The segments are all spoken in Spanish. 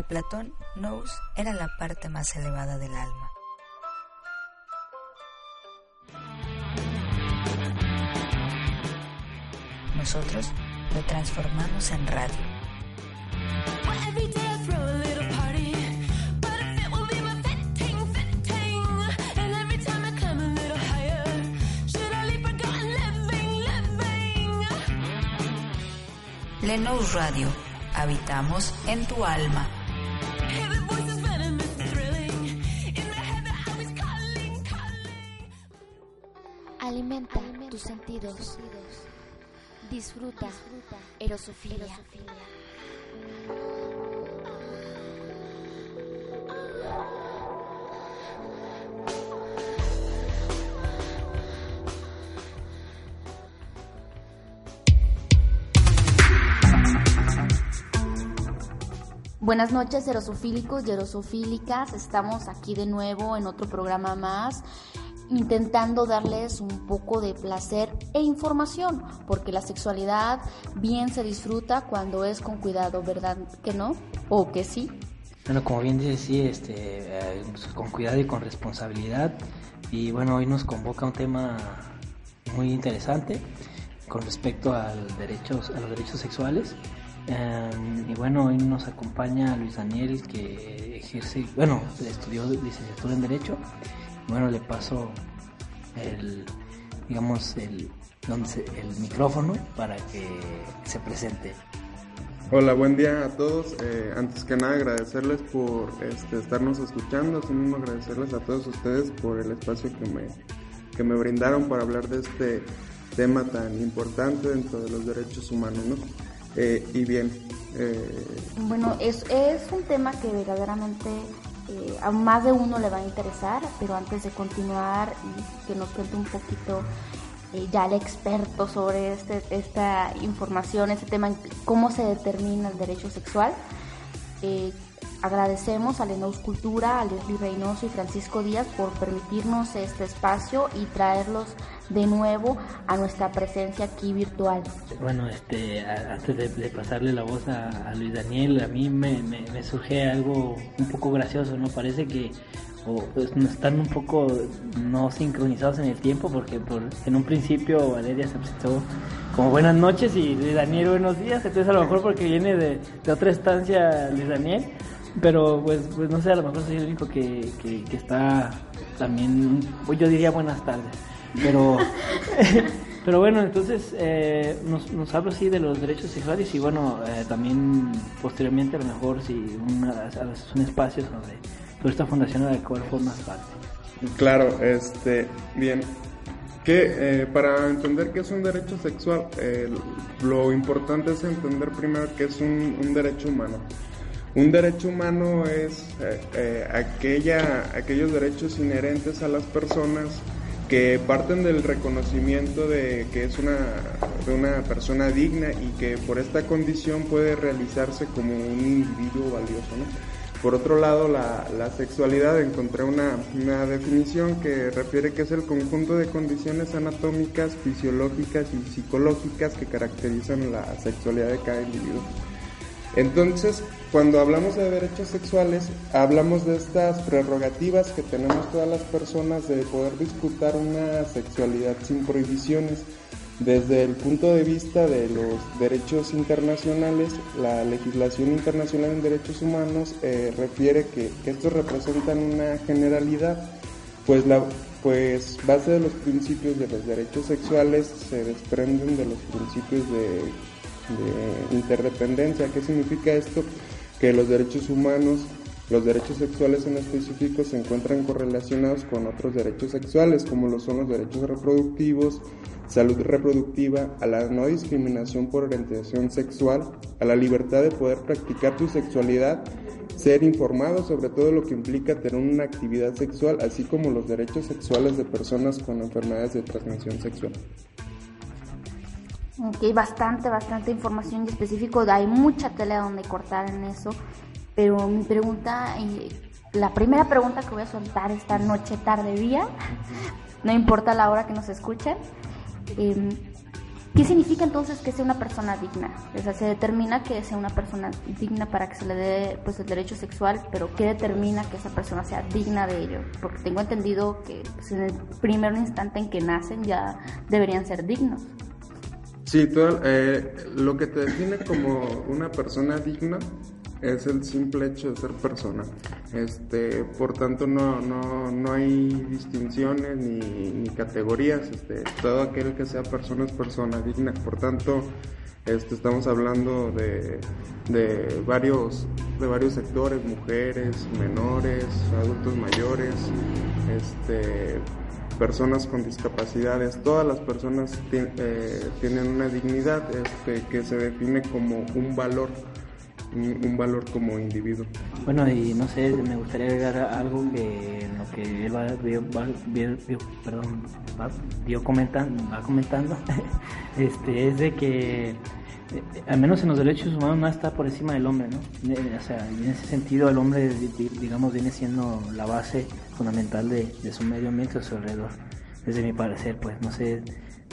Para Platón, nous era la parte más elevada del alma. Nosotros lo transformamos en radio. Lenous Radio. Habitamos en tu alma. Alimenta tus sentidos. Disfruta, erosofilia. Buenas noches, erosofílicos y erosofílicas. Estamos aquí de nuevo en otro programa más, intentando darles un poco de placer e información, porque la sexualidad bien se disfruta cuando es con cuidado, ¿verdad que no? ¿O que sí? Bueno, como bien dice, sí, este, eh, con cuidado y con responsabilidad. Y bueno, hoy nos convoca un tema muy interesante con respecto al derechos, a los derechos sexuales. Um, y bueno, hoy nos acompaña Luis Daniel que ejerce, bueno, estudió licenciatura en Derecho. Bueno, le paso el, digamos, el, el micrófono para que se presente. Hola, buen día a todos. Eh, antes que nada agradecerles por este, estarnos escuchando, asimismo agradecerles a todos ustedes por el espacio que me, que me brindaron para hablar de este tema tan importante dentro de los derechos humanos. ¿no? Eh, y bien. Eh, bueno, es, es un tema que verdaderamente eh, a más de uno le va a interesar, pero antes de continuar y que nos cuente un poquito ya el experto sobre este, esta información, este tema, cómo se determina el derecho sexual. agradecemos a Lenaus Cultura, a Leslie Reynoso y Francisco Díaz por permitirnos este espacio y traerlos de nuevo a nuestra presencia aquí virtual. Bueno, este, antes de, pasarle la voz a, Luis Daniel, a mí me, me, surge algo un poco gracioso, ¿no? Parece que o, pues, están un poco no sincronizados en el tiempo porque por, en un principio Valeria se presentó como buenas noches y Luis Daniel buenos días, entonces a lo mejor porque viene de, de otra estancia Luis Daniel, pero pues, pues no sé, a lo mejor soy el único que, que, que está también, yo diría buenas tardes. Pero, pero bueno, entonces eh, nos, nos habla así de los derechos sexuales y bueno, eh, también posteriormente a lo mejor si una, un espacio sobre, sobre esta fundación de la cual formas parte. Claro, este, bien. Que eh, para entender qué es un derecho sexual, lo importante es entender primero que es un, un derecho humano. Un derecho humano es aquella, aquellos derechos inherentes a las personas que parten del reconocimiento de que es una, de una persona digna y que por esta condición puede realizarse como un individuo valioso. Por otro lado, la, la sexualidad, encontré una, una, definición que refiere que es el conjunto de condiciones anatómicas, fisiológicas y psicológicas que caracterizan la sexualidad de cada individuo. Entonces, cuando hablamos de derechos sexuales, hablamos de estas prerrogativas que tenemos todas las personas de poder disfrutar una sexualidad sin prohibiciones. Desde el punto de vista de los derechos internacionales, la legislación internacional en derechos humanos eh, refiere que, estos representan una generalidad, pues la pues base de los principios de los derechos sexuales se desprenden de los principios de de interdependencia. ¿Qué significa esto? Que los derechos humanos Los derechos sexuales en específico se encuentran correlacionados con otros derechos sexuales, como lo son los derechos reproductivos, salud reproductiva, a la no discriminación por orientación sexual, a la libertad de poder practicar tu sexualidad, ser informado sobre todo lo que implica tener una actividad sexual, así como los derechos sexuales de personas con enfermedades de transmisión sexual. Ok, bastante, bastante información y específico. Hay mucha tela donde cortar en eso. Pero mi pregunta, la primera pregunta que voy a soltar esta noche, tarde, día, no importa la hora que nos escuchen, em, ¿qué significa entonces que sea una persona digna? O sea, se determina que sea una persona digna para que se le dé pues, el derecho sexual, pero ¿qué determina que esa persona sea digna de ello? Porque tengo entendido que pues, en el primer instante en que nacen ya deberían ser dignos. Sí, eh, lo que te define como una persona digna es el simple hecho de ser persona. Este, por tanto, no, no, no hay distinciones ni, ni categorías. Este, todo aquel que sea persona es persona digna. Por tanto, este, estamos hablando de, de, varios, de varios sectores, mujeres, menores, adultos mayores, este, personas con discapacidades. Todas las personas eh, tienen una dignidad este, que se define como un valor un, valor como individuo. Bueno, y no sé, me gustaría agregar algo que en lo que él va, perdón, va, comentando, va comentando este, es de que al menos en los derechos humanos no está por encima del hombre, ¿no? O sea, en ese sentido el hombre, digamos, viene siendo la base fundamental de, su medio ambiente, a su alrededor, desde mi parecer, pues no sé,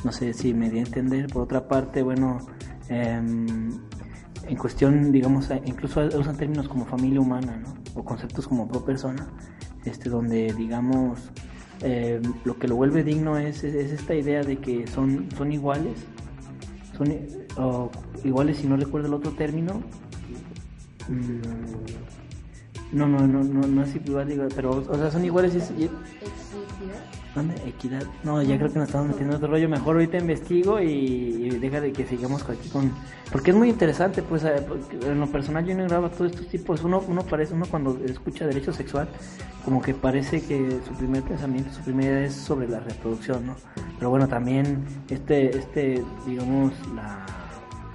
no sé si me di a entender. Por otra parte, bueno, eh, en cuestión, digamos, incluso usan términos como familia humana, ¿no? O conceptos como pro persona, este, donde, digamos, eh, lo que lo vuelve digno es, es, esta idea de que son, son iguales, son iguales si no recuerdo el otro término. Mm, no, no, no, no, no es igual, pero, o sea, son iguales. y, Equidad. No, ya creo que nos estamos metiendo en otro rollo. Mejor ahorita investigo y, deja de que sigamos aquí con. Porque es muy interesante, pues eh, en lo personal yo no grabo todos estos tipos. Uno, uno parece, uno cuando escucha derecho sexual, como que parece que su primer pensamiento, su primera idea es sobre la reproducción, ¿no? Pero bueno, también este, este, digamos, la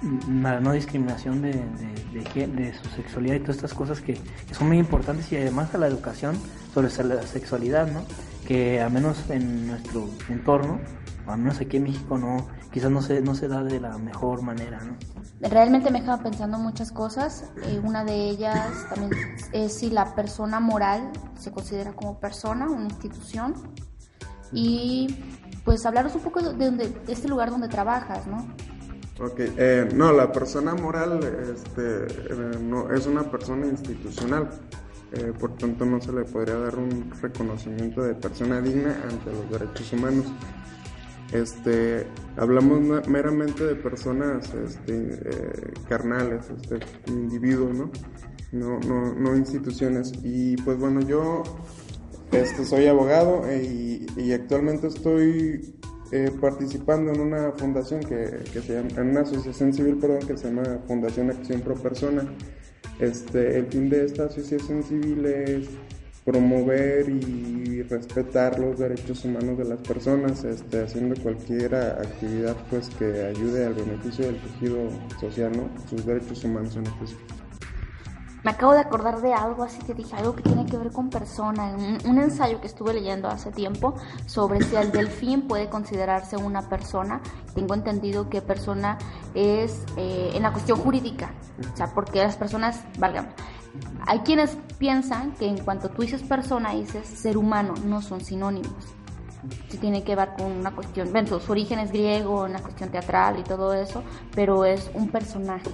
no discriminación de, de, de, su sexualidad y todas estas cosas que, que, son muy importantes y además a la educación sobre la sexualidad, ¿no? Que al menos en nuestro entorno, al menos aquí en México, no, quizás no se, no se da de la mejor manera, ¿no? Realmente me estaba pensando muchas cosas. Eh, una de ellas también es si la persona moral se considera como persona, una institución. Y pues hablaros un poco de, de este lugar donde trabajas, ¿no? Ok, eh, no, la persona moral este, eh, no, es una persona institucional. Eh, por tanto no se le podría dar un reconocimiento de persona digna ante los derechos humanos. Este, hablamos meramente de personas este, eh, carnales, este, individuos, ¿no? No, no, no instituciones. Y pues bueno, yo este, soy abogado y, y actualmente estoy eh, participando en una fundación que, que, se llama, en una asociación civil, perdón, que se llama Fundación Acción Pro Persona. Este, el fin de esta asociación civil es promover y respetar los derechos humanos de las personas, este, haciendo cualquier actividad pues que ayude al beneficio del tejido social, ¿no? sus derechos humanos en específico. Me acabo de acordar de algo, así que dije algo que tiene que ver con persona. Un, ensayo que estuve leyendo hace tiempo sobre si el delfín puede considerarse una persona. Tengo entendido que persona es eh, en la cuestión jurídica, o sea, porque las personas, valgan, hay quienes piensan que en cuanto tú dices persona, dices ser humano, no son sinónimos. Sí tiene que ver con una cuestión, bueno, su origen es griego, una cuestión teatral y todo eso, pero es un personaje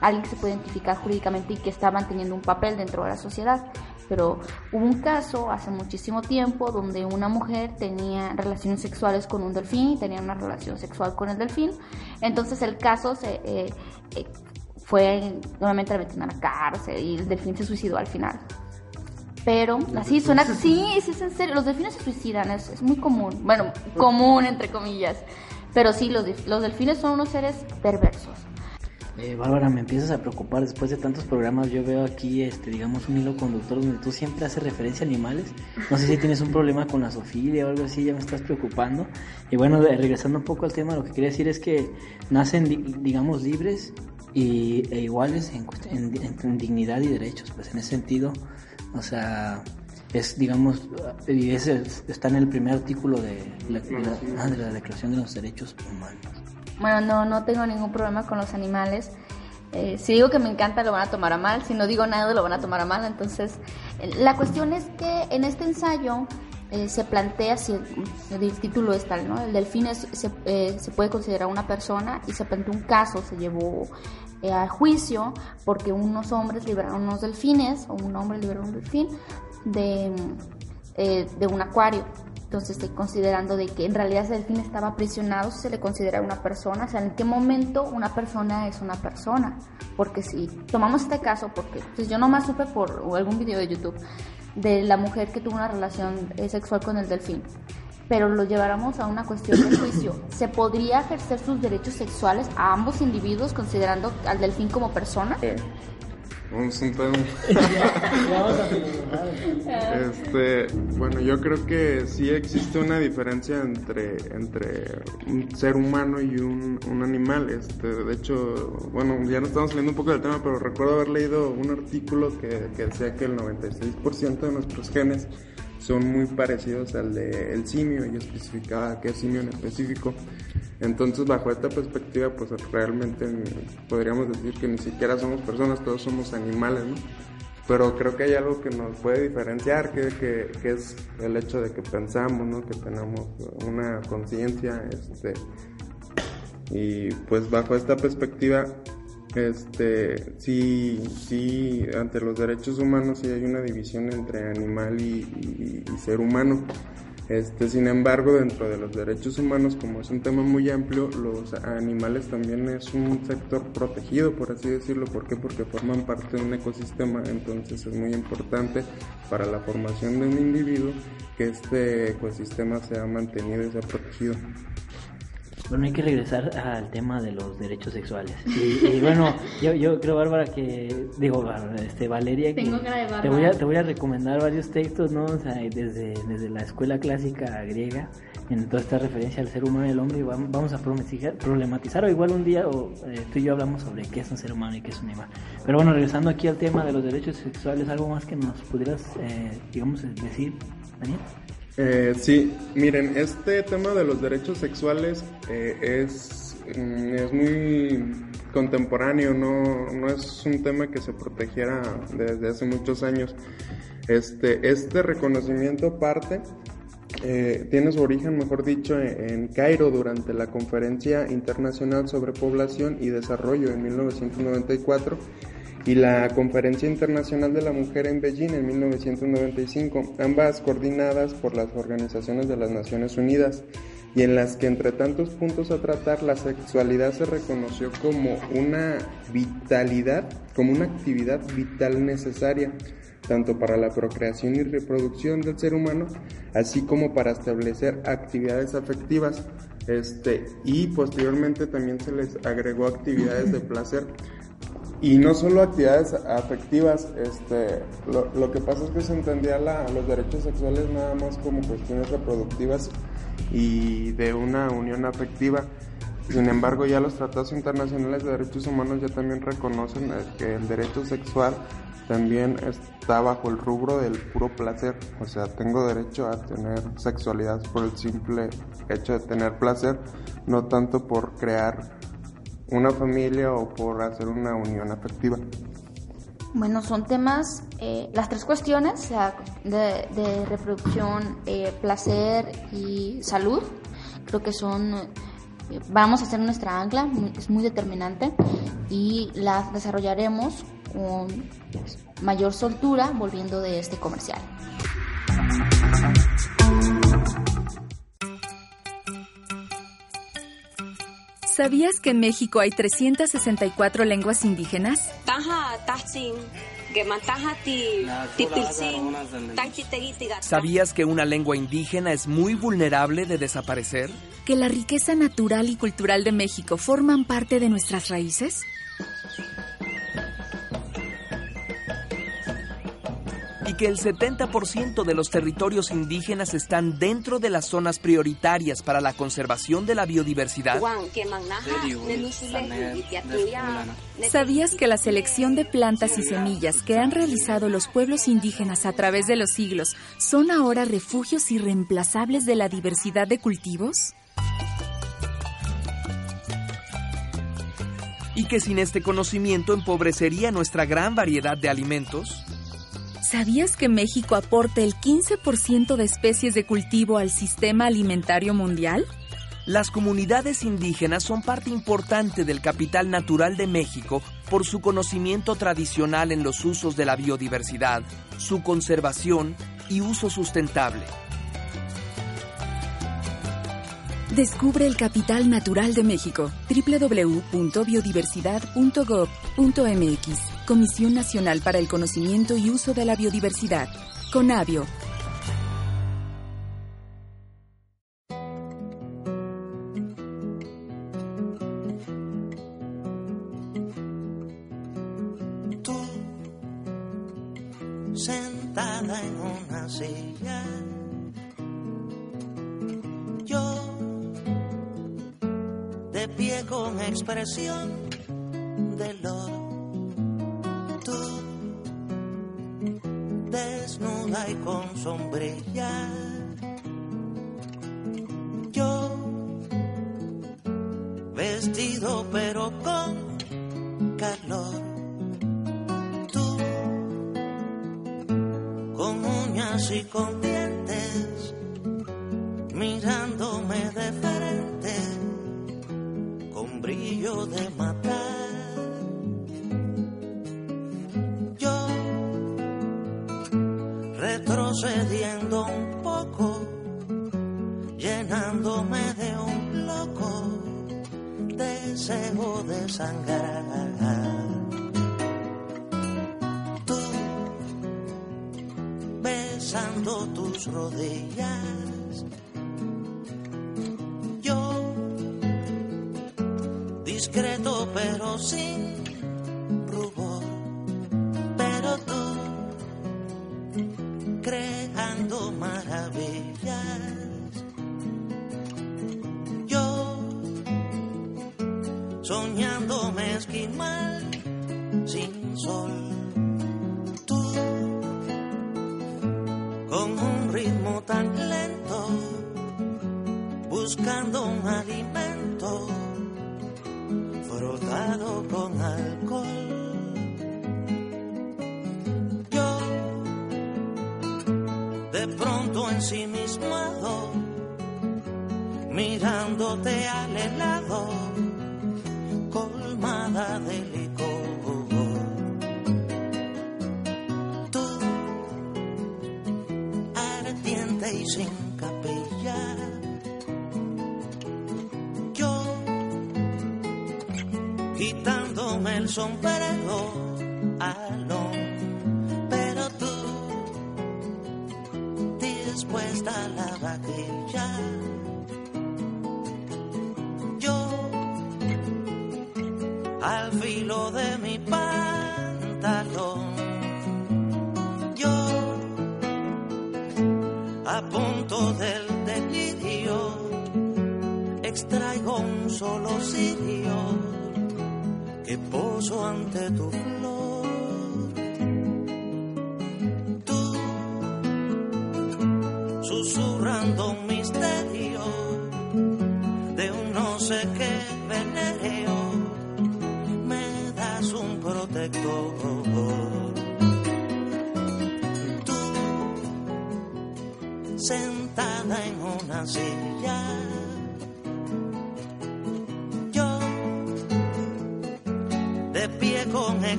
alguien que se puede identificar jurídicamente y que está manteniendo un papel dentro de la sociedad. Pero hubo un caso hace muchísimo tiempo donde una mujer tenía relaciones sexuales con un delfín y tenía una relación sexual con el delfín. Entonces el caso se, eh, eh, fue nuevamente la metieron a la cárcel y el delfín se suicidó al final. Pero así suena, sí, sí es en serio, los delfines se suicidan, es, es muy común, bueno, común entre comillas, pero sí, los, los delfines son unos seres perversos Eh, Bárbara, me empiezas a preocupar después de tantos programas. Yo veo aquí, este, digamos, un hilo conductor donde tú siempre haces referencia a animales. No sé si tienes un problema con la sofilia o algo así, ya me estás preocupando. Y bueno, regresando un poco al tema, lo que quería decir es que nacen, digamos, libres y, e iguales en, dignidad y derechos. Pues en ese sentido, o sea, es, digamos, y está en el primer artículo de la, de la Declaración de los Derechos Humanos. Bueno, no, no tengo ningún problema con los animales. Eh, si digo que me encanta lo van a tomar a mal, si no digo nada lo van a tomar a mal. Entonces, la cuestión es que en este ensayo eh, se plantea, si el, título es tal, ¿no? El delfín se, eh, se, puede considerar una persona y se planteó un caso, se llevó a juicio porque unos hombres liberaron unos delfines, o un hombre liberó un delfín de, de un acuario. Entonces estoy considerando de que en realidad ese delfín estaba aprisionado, se le considera una persona, o sea, en qué momento una persona es una persona. Porque si tomamos este caso, porque pues yo nomás supe por algún video de YouTube de la mujer que tuvo una relación eh, sexual con el delfín, pero lo lleváramos a una cuestión de juicio, ¿se podría ejercer sus derechos sexuales a ambos individuos considerando al delfín como persona? este, bueno, yo creo que sí existe una diferencia entre, entre un ser humano y un, un animal. Este, de hecho, bueno, ya no estamos saliendo un poco del tema, pero recuerdo haber leído un artículo que, que decía que el 96% de nuestros genes son muy parecidos al del el simio y especificaba qué simio en específico. Entonces, bajo esta perspectiva, pues realmente podríamos decir que ni siquiera somos personas, todos somos animales, ¿no? Pero creo que hay algo que nos puede diferenciar, que, que, que es el hecho de que pensamos, ¿no? Que tenemos una conciencia, este, y pues bajo esta perspectiva, este, sí, sí, ante los derechos humanos sí hay una división entre animal y ser humano. Este, sin embargo, dentro de los derechos humanos, como es un tema muy amplio, los animales también es un sector protegido, por así decirlo. ¿Por qué? Porque forman parte de un ecosistema, entonces es muy importante para la formación de un individuo que este ecosistema sea mantenido y sea protegido. Bueno, hay que regresar al tema de los derechos sexuales. Y, bueno, yo, yo creo, Bárbara, que, digo, este, Valeria, que te, voy a, te voy a recomendar varios textos, ¿no? O sea, desde, desde la escuela clásica griega, en toda esta referencia al ser humano y al hombre, y vamos a problematizar, o igual un día o, eh, tú y yo hablamos sobre qué es un ser humano y qué es un animal. Pero bueno, regresando aquí al tema de los derechos sexuales, ¿algo más que nos pudieras, eh, digamos, decir, Daniel? Eh, sí, miren, este tema de los derechos sexuales eh, es, mm, es muy contemporáneo, no, no es un tema que se protegiera desde hace muchos años. Este, este reconocimiento parte, eh, tiene su origen, mejor dicho, en, en Cairo durante la Conferencia Internacional sobre Población y Desarrollo en 1994 y la Conferencia Internacional de la Mujer en Beijing en 1995, ambas coordinadas por las organizaciones de las Naciones Unidas y en las que entre tantos puntos a tratar la sexualidad se reconoció como una vitalidad, como una actividad vital necesaria tanto para la procreación y reproducción del ser humano, así como para establecer actividades afectivas. Este, y posteriormente también se les agregó actividades de placer y no solo actividades afectivas, este, lo, que pasa es que se entendía los derechos sexuales nada más como cuestiones reproductivas y de una unión afectiva. Sin embargo, ya los tratados internacionales de derechos humanos ya también reconocen que el derecho sexual también está bajo el rubro del puro placer. O sea, tengo derecho a tener sexualidad por el simple hecho de tener placer, no tanto por crear una familia o por hacer una unión afectiva? Bueno, son temas, eh, las tres cuestiones, de, reproducción, eh, placer y salud, creo que son, eh, vamos a hacer nuestra ancla, es muy determinante y las desarrollaremos con mayor soltura volviendo de este comercial. ¿Sabías que en México hay 364 lenguas indígenas? ¿Sabías que una lengua indígena es muy vulnerable de desaparecer? ¿Que la riqueza natural y cultural de México forman parte de nuestras raíces? Que el 70% de los territorios indígenas están dentro de las zonas prioritarias para la conservación de la biodiversidad? ¿Sabías que la selección de plantas y semillas que han realizado los pueblos indígenas a través de los siglos son ahora refugios irreemplazables de la diversidad de cultivos? ¿Y que sin este conocimiento empobrecería nuestra gran variedad de alimentos? ¿Sabías que México aporta el 15% de especies de cultivo al sistema alimentario mundial? Las comunidades indígenas son parte importante del capital natural de México por su conocimiento tradicional en los usos de la biodiversidad, su conservación y uso sustentable. Descubre el capital natural de México. www.biodiversidad.gov.mx. Comisión Nacional para el Conocimiento y Uso de la Biodiversidad. CONABIO. Tú, sentada en una silla, yo de pie con expresión de loro. Y con sombrilla. Besando quitándome el sombrero. Alón,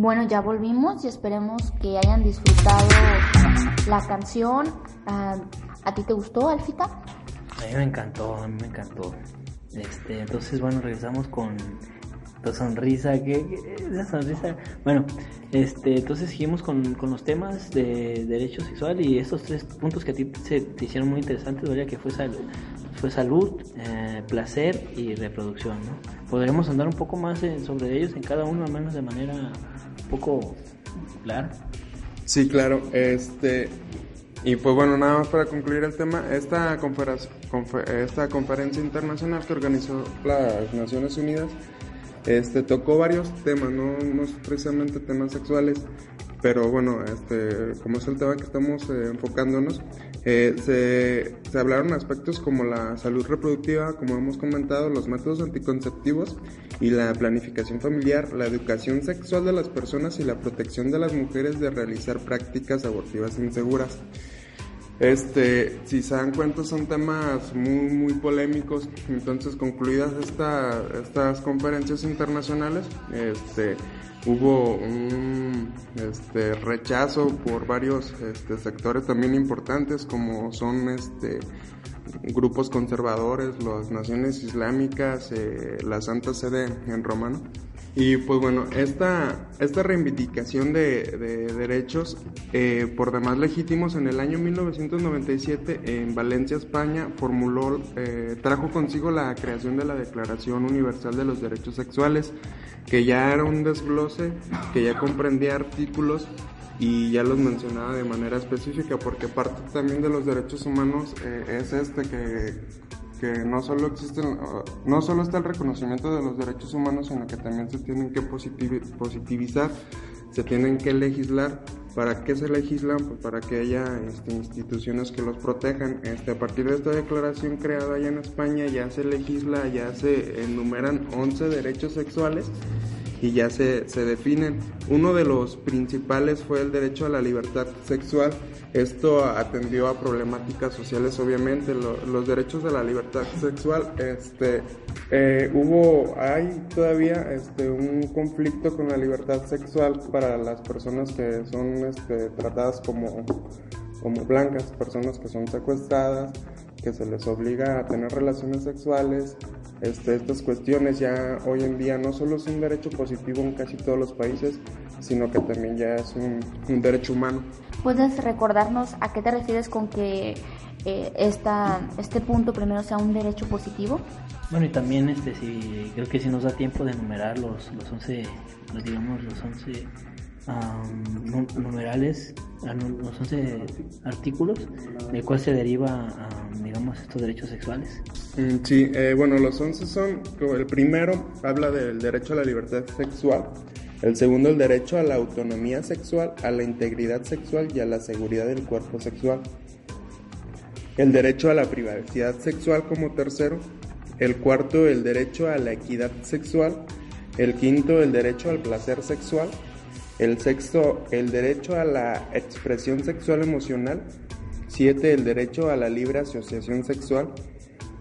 Bueno, ya volvimos y esperemos que hayan disfrutado la canción. Ah, ¿A ti te gustó, Alfita? A mí me encantó, a mí me encantó. Este, entonces, bueno, regresamos con tu sonrisa, que esa sonrisa. Bueno, este, entonces seguimos con, con, los temas de derecho sexual y estos tres puntos que a ti se, te hicieron muy interesantes, ¿verdad? Que fue salud, fue salud eh, placer y reproducción, ¿no? Podremos andar un poco más sobre ellos en cada uno, al menos de manera poco clara. Sí, claro. Este, y pues bueno, nada más para concluir el tema, esta, esta conferencia internacional que organizó las Naciones Unidas este, tocó varios temas, no, no precisamente temas sexuales, pero bueno, este, como es el tema que estamos eh, enfocándonos, eh, se, se, hablaron aspectos como la salud reproductiva, como hemos comentado, los métodos anticonceptivos y la planificación familiar, la educación sexual de las personas y la protección de las mujeres de realizar prácticas abortivas inseguras. Este, si se dan cuenta, son temas muy, muy polémicos. Entonces, concluidas esta, estas conferencias internacionales, este, hubo un este, rechazo por varios este, sectores también importantes, como son este, grupos conservadores, las naciones islámicas, eh, la Santa Sede en Romano. Y pues bueno, esta, esta reivindicación de, derechos eh, por demás legítimos en el año 1997 en Valencia, España, formuló, eh, trajo consigo la creación de la Declaración Universal de los Derechos Sexuales, que ya era un desglose, que ya comprendía artículos y ya los mencionaba de manera específica, porque parte también de los derechos humanos eh, es este que que no solo existen, no solo está el reconocimiento de los derechos humanos, sino que también se tienen que positivizar, se tienen que legislar. ¿Para qué se legislan? Pues para que haya este, instituciones que los protejan. Este, a partir de esta declaración creada allá en España ya se legisla, ya se enumeran 11 derechos sexuales y ya se, se definen. Uno de los principales fue el derecho a la libertad sexual esto atendió a problemáticas sociales, obviamente, los derechos de la libertad sexual. Este, eh, hubo, hay todavía este, un conflicto con la libertad sexual para las personas que son este, tratadas como, como blancas, personas que son secuestradas, que se les obliga a tener relaciones sexuales. Este, estas cuestiones ya hoy en día no solo es un derecho positivo en casi todos los países, sino que también ya es un, un derecho humano. ¿Puedes recordarnos a qué te refieres con que eh, esta, este punto primero sea un derecho positivo? Bueno, y también este, si, creo que si nos da tiempo de enumerar los, los 11, los, digamos, los 11 numerales, ah, los 11 artículos, de cuál se deriva, digamos, estos derechos sexuales. Mm, sí, eh, bueno, los 11 son, el primero habla del derecho a la libertad sexual, el segundo, el derecho a la autonomía sexual, a la integridad sexual y a la seguridad del cuerpo sexual. El derecho a la privacidad sexual como tercero. El cuarto, el derecho a la equidad sexual. El quinto, el derecho al placer sexual. El sexto, el derecho a la expresión sexual emocional. Siete, el derecho a la libre asociación sexual.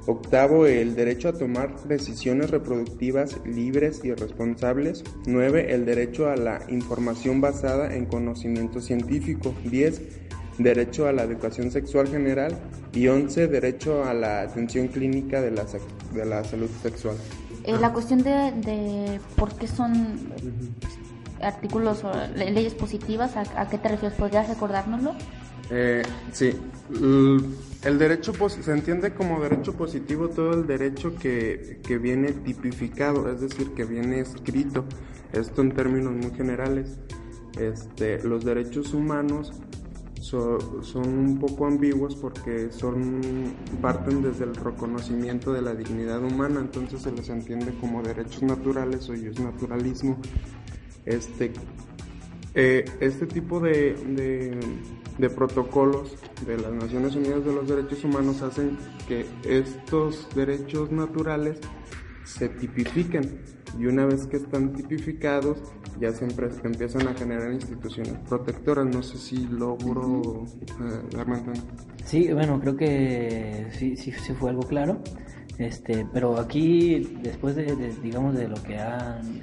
Octavo, el derecho a tomar decisiones reproductivas libres y responsables. 9. El derecho a la información basada en conocimiento científico. 10. Derecho a la educación sexual general. Y 11. Derecho a la atención clínica de la, de la salud sexual. Eh, la cuestión de, de, por qué son artículos o leyes positivas, ¿a, qué te refieres? ¿Podrías recordárnoslo? Eh, sí, el derecho se entiende como derecho positivo todo el derecho que, que, viene tipificado, es decir, que viene escrito. Esto en términos muy generales. Este, los derechos humanos son un poco ambiguos porque son parten desde el reconocimiento de la dignidad humana, entonces se les entiende como derechos naturales o naturalismo. Este, eh, este tipo de de protocolos de las Naciones Unidas de los Derechos Humanos hacen que estos derechos naturales se tipifiquen y una vez que están tipificados ya siempre empiezan a generar instituciones protectoras. No sé si logro eh, darme Sí, bueno, creo que sí, sí, sí fue algo claro. Este, pero aquí, después de, digamos, de lo que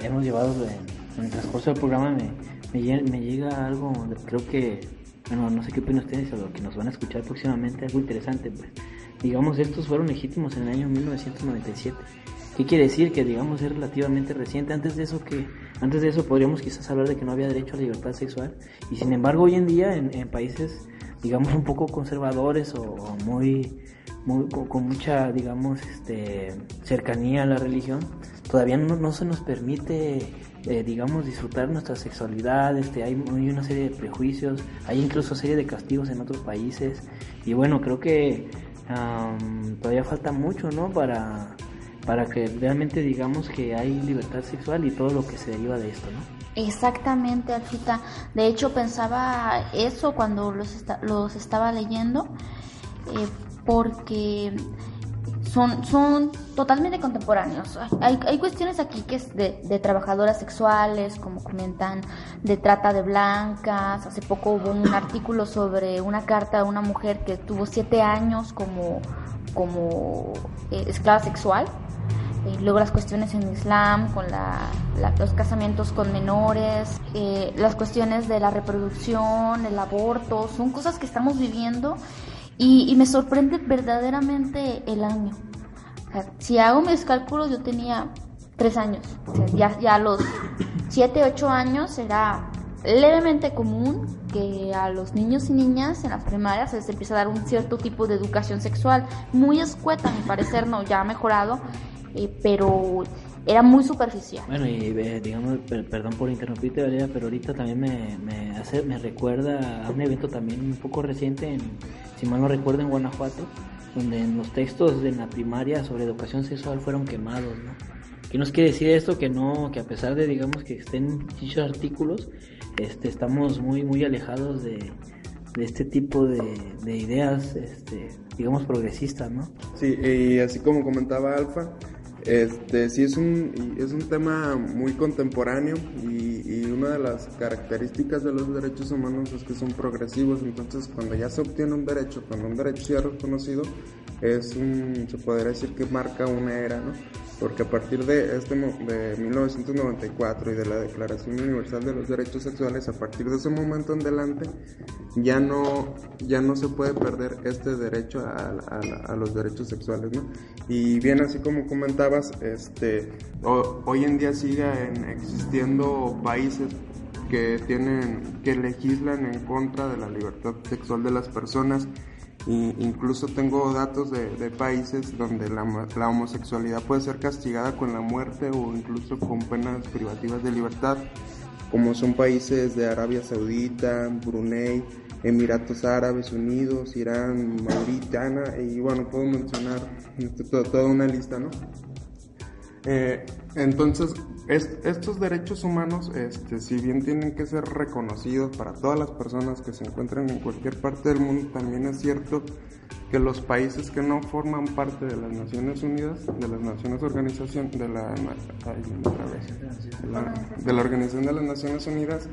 hemos llevado en, el transcurso del programa, me, me, llega algo, creo que, bueno, no sé qué opinan ustedes o lo que nos van a escuchar próximamente, algo interesante, pues. Digamos, estos fueron legítimos en el año 1997. ¿Qué quiere decir? Que digamos es relativamente reciente. Antes de eso que antes de eso podríamos quizás hablar de que no había derecho a la libertad sexual y sin embargo hoy en día en, países digamos un poco conservadores o, muy, con, mucha digamos este cercanía a la religión todavía no, se nos permite eh, digamos disfrutar nuestra sexualidad este hay, una serie de prejuicios hay incluso serie de castigos en otros países y bueno creo que todavía falta mucho no para para que realmente digamos que hay libertad sexual y todo lo que se deriva de esto, ¿no? Exactamente, Alfita. De hecho, pensaba eso cuando los, los estaba leyendo, eh, porque son, son totalmente contemporáneos. Hay, hay cuestiones aquí que es de, de, trabajadoras sexuales, como comentan, de trata de blancas. Hace poco hubo un artículo sobre una carta de una mujer que tuvo siete años como, como eh, esclava sexual eh, luego las cuestiones en Islam, con los casamientos con menores, eh, las cuestiones de la reproducción, el aborto, son cosas que estamos viviendo y, me sorprende verdaderamente el año. si hago mis cálculos, yo tenía tres años. ya, ya a los siete, ocho años era levemente común que a los niños y niñas en las primarias se les empieza a dar un cierto tipo de educación sexual, muy escueta, a mi parecer, no, ya ha mejorado, pero era muy superficial. Bueno, y eh, digamos, perdón por interrumpirte, Valeria, pero ahorita también me, me, hace, me recuerda a un evento también un poco reciente, en, si mal no recuerdo, en Guanajuato, donde en los textos de la primaria sobre educación sexual fueron quemados, ¿no? ¿Qué nos quiere decir esto? Que no, que a pesar de, digamos, que estén dichos artículos, este, estamos muy, muy alejados de, de este tipo de, de ideas, este, digamos, progresistas, ¿no? Sí, y así como comentaba Alfa, este, sí es un, es un tema muy contemporáneo y, y, una de las características de los derechos humanos es que son progresivos, entonces cuando ya se obtiene un derecho, cuando un derecho ya reconocido, es un, se podría decir que marca una era, ¿no? Porque a partir de, este, de 1994 y de la Declaración Universal de los Derechos Sexuales, a partir de ese momento en adelante, ya no, ya no se puede perder este derecho a, los derechos sexuales. ¿no? Y bien, así como comentabas, este, hoy en día siguen existiendo países que tienen que legislan en contra de la libertad sexual de las personas incluso tengo datos de, países donde la, homosexualidad puede ser castigada con la muerte o incluso con penas privativas de libertad, como son países de Arabia Saudita, Brunei, Emiratos Árabes Unidos, Irán, Mauritania, y bueno, puedo mencionar toda una lista, ¿no? Eh, entonces, estos derechos humanos, este, si bien tienen que ser reconocidos para todas las personas que se encuentran en cualquier parte del mundo, también es cierto que los países que no forman parte de las Naciones Unidas, de las Naciones Organización, de la, de la, Organización de las Naciones Unidas,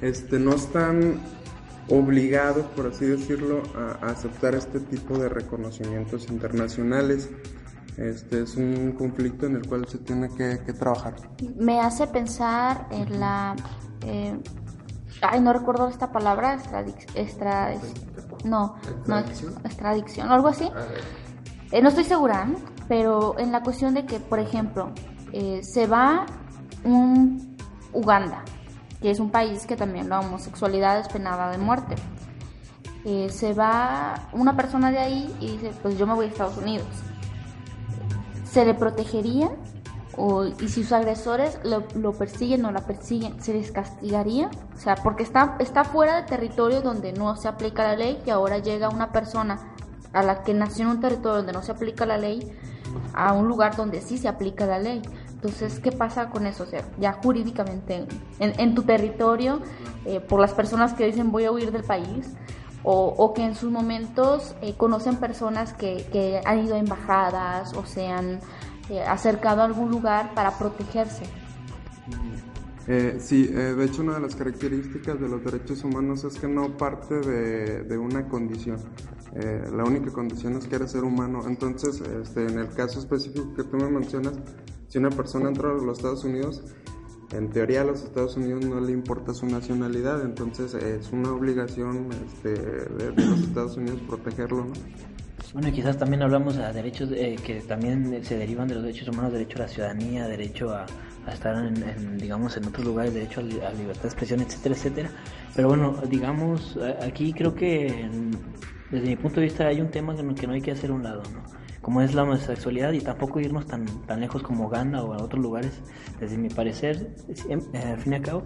este, no están obligados, por así decirlo, a aceptar este tipo de reconocimientos internacionales. Este es un conflicto en el cual se tiene que, trabajar. Me hace pensar en la... Eh, ay, no recuerdo esta palabra, extra, no, no, extradición, algo así. Eh, no estoy segura, pero en la cuestión de que, por ejemplo, eh, se va un Uganda, que es un país que también la homosexualidad es penada de muerte. se va una persona de ahí y dice, pues yo me voy a Estados Unidos se le protegería o, y si sus agresores lo, persiguen o la persiguen, se les castigaría, o sea, porque está, está fuera de territorio donde no se aplica la ley y ahora llega una persona a la que nació en un territorio donde no se aplica la ley a un lugar donde sí se aplica la ley. Entonces, ¿qué pasa con eso? O sea, ya jurídicamente en, tu territorio, eh, por las personas que dicen voy a huir del país, o, que en sus momentos eh, conocen personas que, han ido a embajadas o se han eh, acercado a algún lugar para protegerse. Eh, sí, eh, de hecho una de las características de los derechos humanos es que no parte de, de una condición. Eh, la única condición es que eres ser humano. Entonces, este, en el caso específico que tú me mencionas, si una persona entra a los Estados Unidos, en teoría a los Estados Unidos no le importa su nacionalidad, entonces es una obligación este, de, los Estados Unidos protegerlo. ¿no? Bueno, y quizás también hablamos de derechos eh, que también se derivan de los derechos humanos, derecho a la ciudadanía, derecho a, estar en, digamos, en otros lugares, derecho a, libertad de expresión, etcétera, etcétera. Pero bueno, digamos, aquí creo que desde mi punto de vista hay un tema que no, que no hay que hacer a un lado, ¿no? Como es la homosexualidad y tampoco irnos tan, tan lejos como Uganda o a otros lugares, desde mi parecer, eh, al fin y al cabo,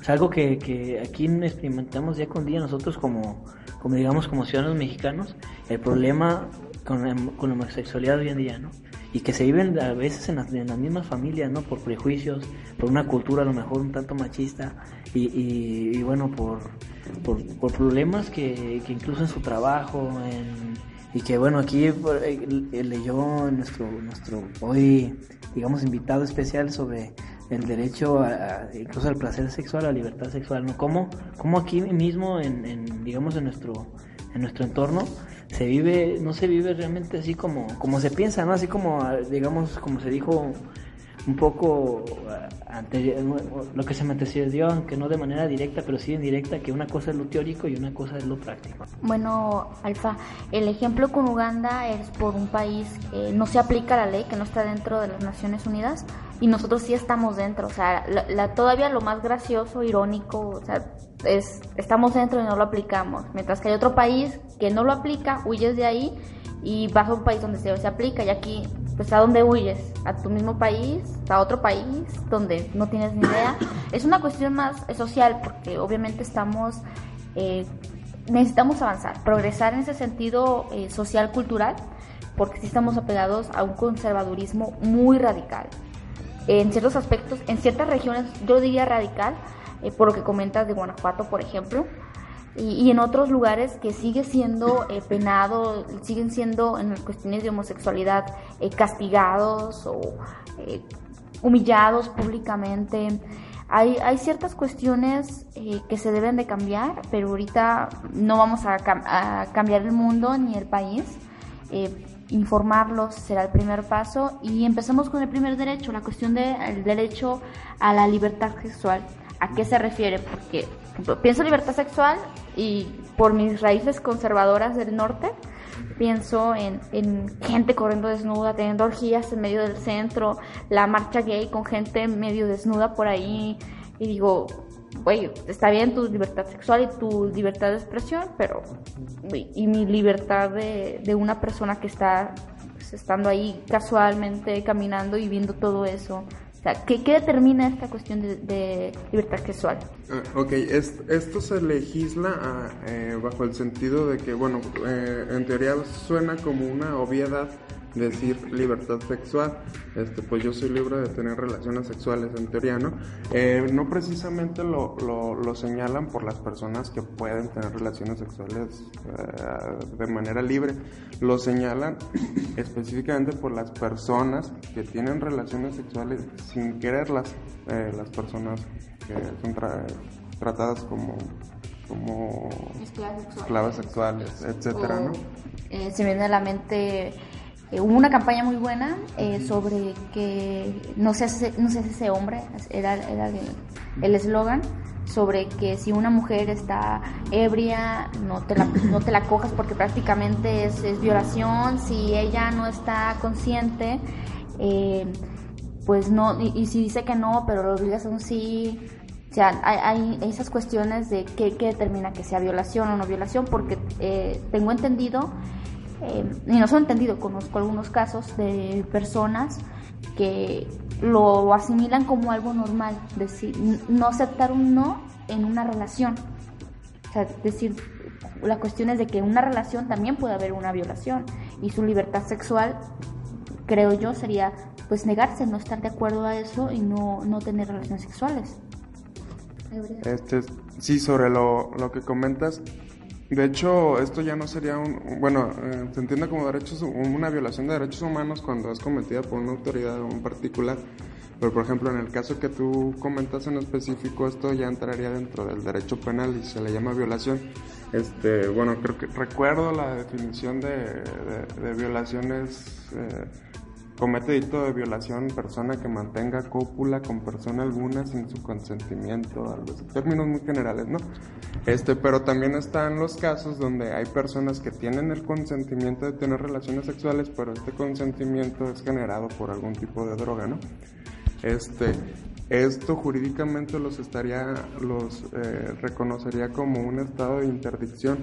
es algo que, que aquí experimentamos día con día nosotros como, como digamos como ciudadanos mexicanos, el problema con, con la homosexualidad hoy en día, ¿no? Y que se viven a veces en las, en las mismas familias, ¿no? Por prejuicios, por una cultura a lo mejor un tanto machista y, y, bueno, por, por, por problemas que, que incluso en su trabajo, en y que bueno, aquí eh, leyó nuestro, nuestro hoy, digamos, invitado especial sobre el derecho a, incluso al placer sexual, a la libertad sexual, ¿no? Cómo, cómo aquí mismo, en, digamos, en nuestro, en nuestro entorno, se vive, no se vive realmente así como, como se piensa, ¿no? Así como, digamos, como se dijo un poco eh, ante, lo que se me antecedió, aunque no de manera directa, pero sí indirecta, que una cosa es lo teórico y una cosa es lo práctico. Bueno, Alfa, el ejemplo con Uganda es por un país que no se aplica la ley, que no está dentro de las Naciones Unidas, y nosotros sí estamos dentro. O sea, todavía lo más gracioso, irónico, o sea, es, estamos dentro y no lo aplicamos. Mientras que hay otro país que no lo aplica, huyes de ahí y vas a un país donde se, se aplica y aquí pues a dónde huyes, a tu mismo país, a otro país donde no tienes ni idea. Es una cuestión más social porque obviamente estamos, eh, necesitamos avanzar, progresar en ese sentido eh, social, cultural, porque sí estamos apegados a un conservadurismo muy radical. En ciertos aspectos, en ciertas regiones, yo diría radical, eh, por lo que comentas de Guanajuato, por ejemplo, y, en otros lugares que sigue siendo eh, penado, siguen siendo en cuestiones de homosexualidad eh, castigados o eh, humillados públicamente. Hay, hay ciertas cuestiones que se deben de cambiar, pero ahorita no vamos a, a cambiar el mundo ni el país. informarlos será el primer paso y empezamos con el primer derecho, la cuestión del derecho a la libertad sexual. ¿A qué se refiere? Porque pienso libertad sexual y por mis raíces conservadoras del norte, pienso en, gente corriendo desnuda, teniendo orgías en medio del centro, la marcha gay con gente medio desnuda por ahí, y digo, güey, está bien tu libertad sexual y tu libertad de expresión, pero, y mi libertad de, de una persona que está pues, estando ahí casualmente caminando y viendo todo eso, ¿qué, determina esta cuestión de, libertad sexual? Ah, ok, esto se legisla ah, eh, bajo el sentido de que, bueno, eh, en teoría suena como una obviedad decir libertad sexual, este, pues yo soy libre de tener relaciones sexuales en teoría, ¿no? Eh, no precisamente lo, lo, señalan por las personas que pueden tener relaciones sexuales de manera libre, lo señalan específicamente por las personas que tienen relaciones sexuales sin quererlas, eh, las personas que son tratadas como como esclavas sexuales, etcétera, ¿no? Eh, se me viene a la mente eh, hubo una campaña muy buena sobre que no se hace, no se hace ese hombre, era, era el eslogan, sobre que si una mujer está ebria, no te la, no te la cojas porque prácticamente es, es violación, si ella no está consciente, eh, pues no, y, si dice que no, pero lo obligas a un sí, o sea, hay, hay esas cuestiones de qué, determina que sea violación o no violación, porque eh, tengo entendido, eh, y no solo entendido, conozco algunos casos de personas que lo asimilan como algo normal, decir, no aceptar un no en una relación. O sea, decir, la cuestión es de que en una relación también puede haber una violación y su libertad sexual, creo yo, sería pues negarse, no estar de acuerdo a eso y no, no tener relaciones sexuales. Este, sí, sobre lo, lo que comentas, de hecho, esto ya no sería un, bueno, eh, se entiende como derechos, una violación de derechos humanos cuando es cometida por una autoridad o un particular, Pero por ejemplo, en el caso que tú comentas en específico, esto ya entraría dentro del derecho penal y se le llama violación. Este, bueno, creo que recuerdo la definición de, de, violaciones. Eh, comete delito de violación persona que mantenga cópula con persona alguna sin su consentimiento, algo así. Términos muy generales, ¿no? Este, pero también están los casos donde hay personas que tienen el consentimiento de tener relaciones sexuales, pero este consentimiento es generado por algún tipo de droga, ¿no? Este, esto jurídicamente los estaría, los eh, reconocería como un estado de interdicción,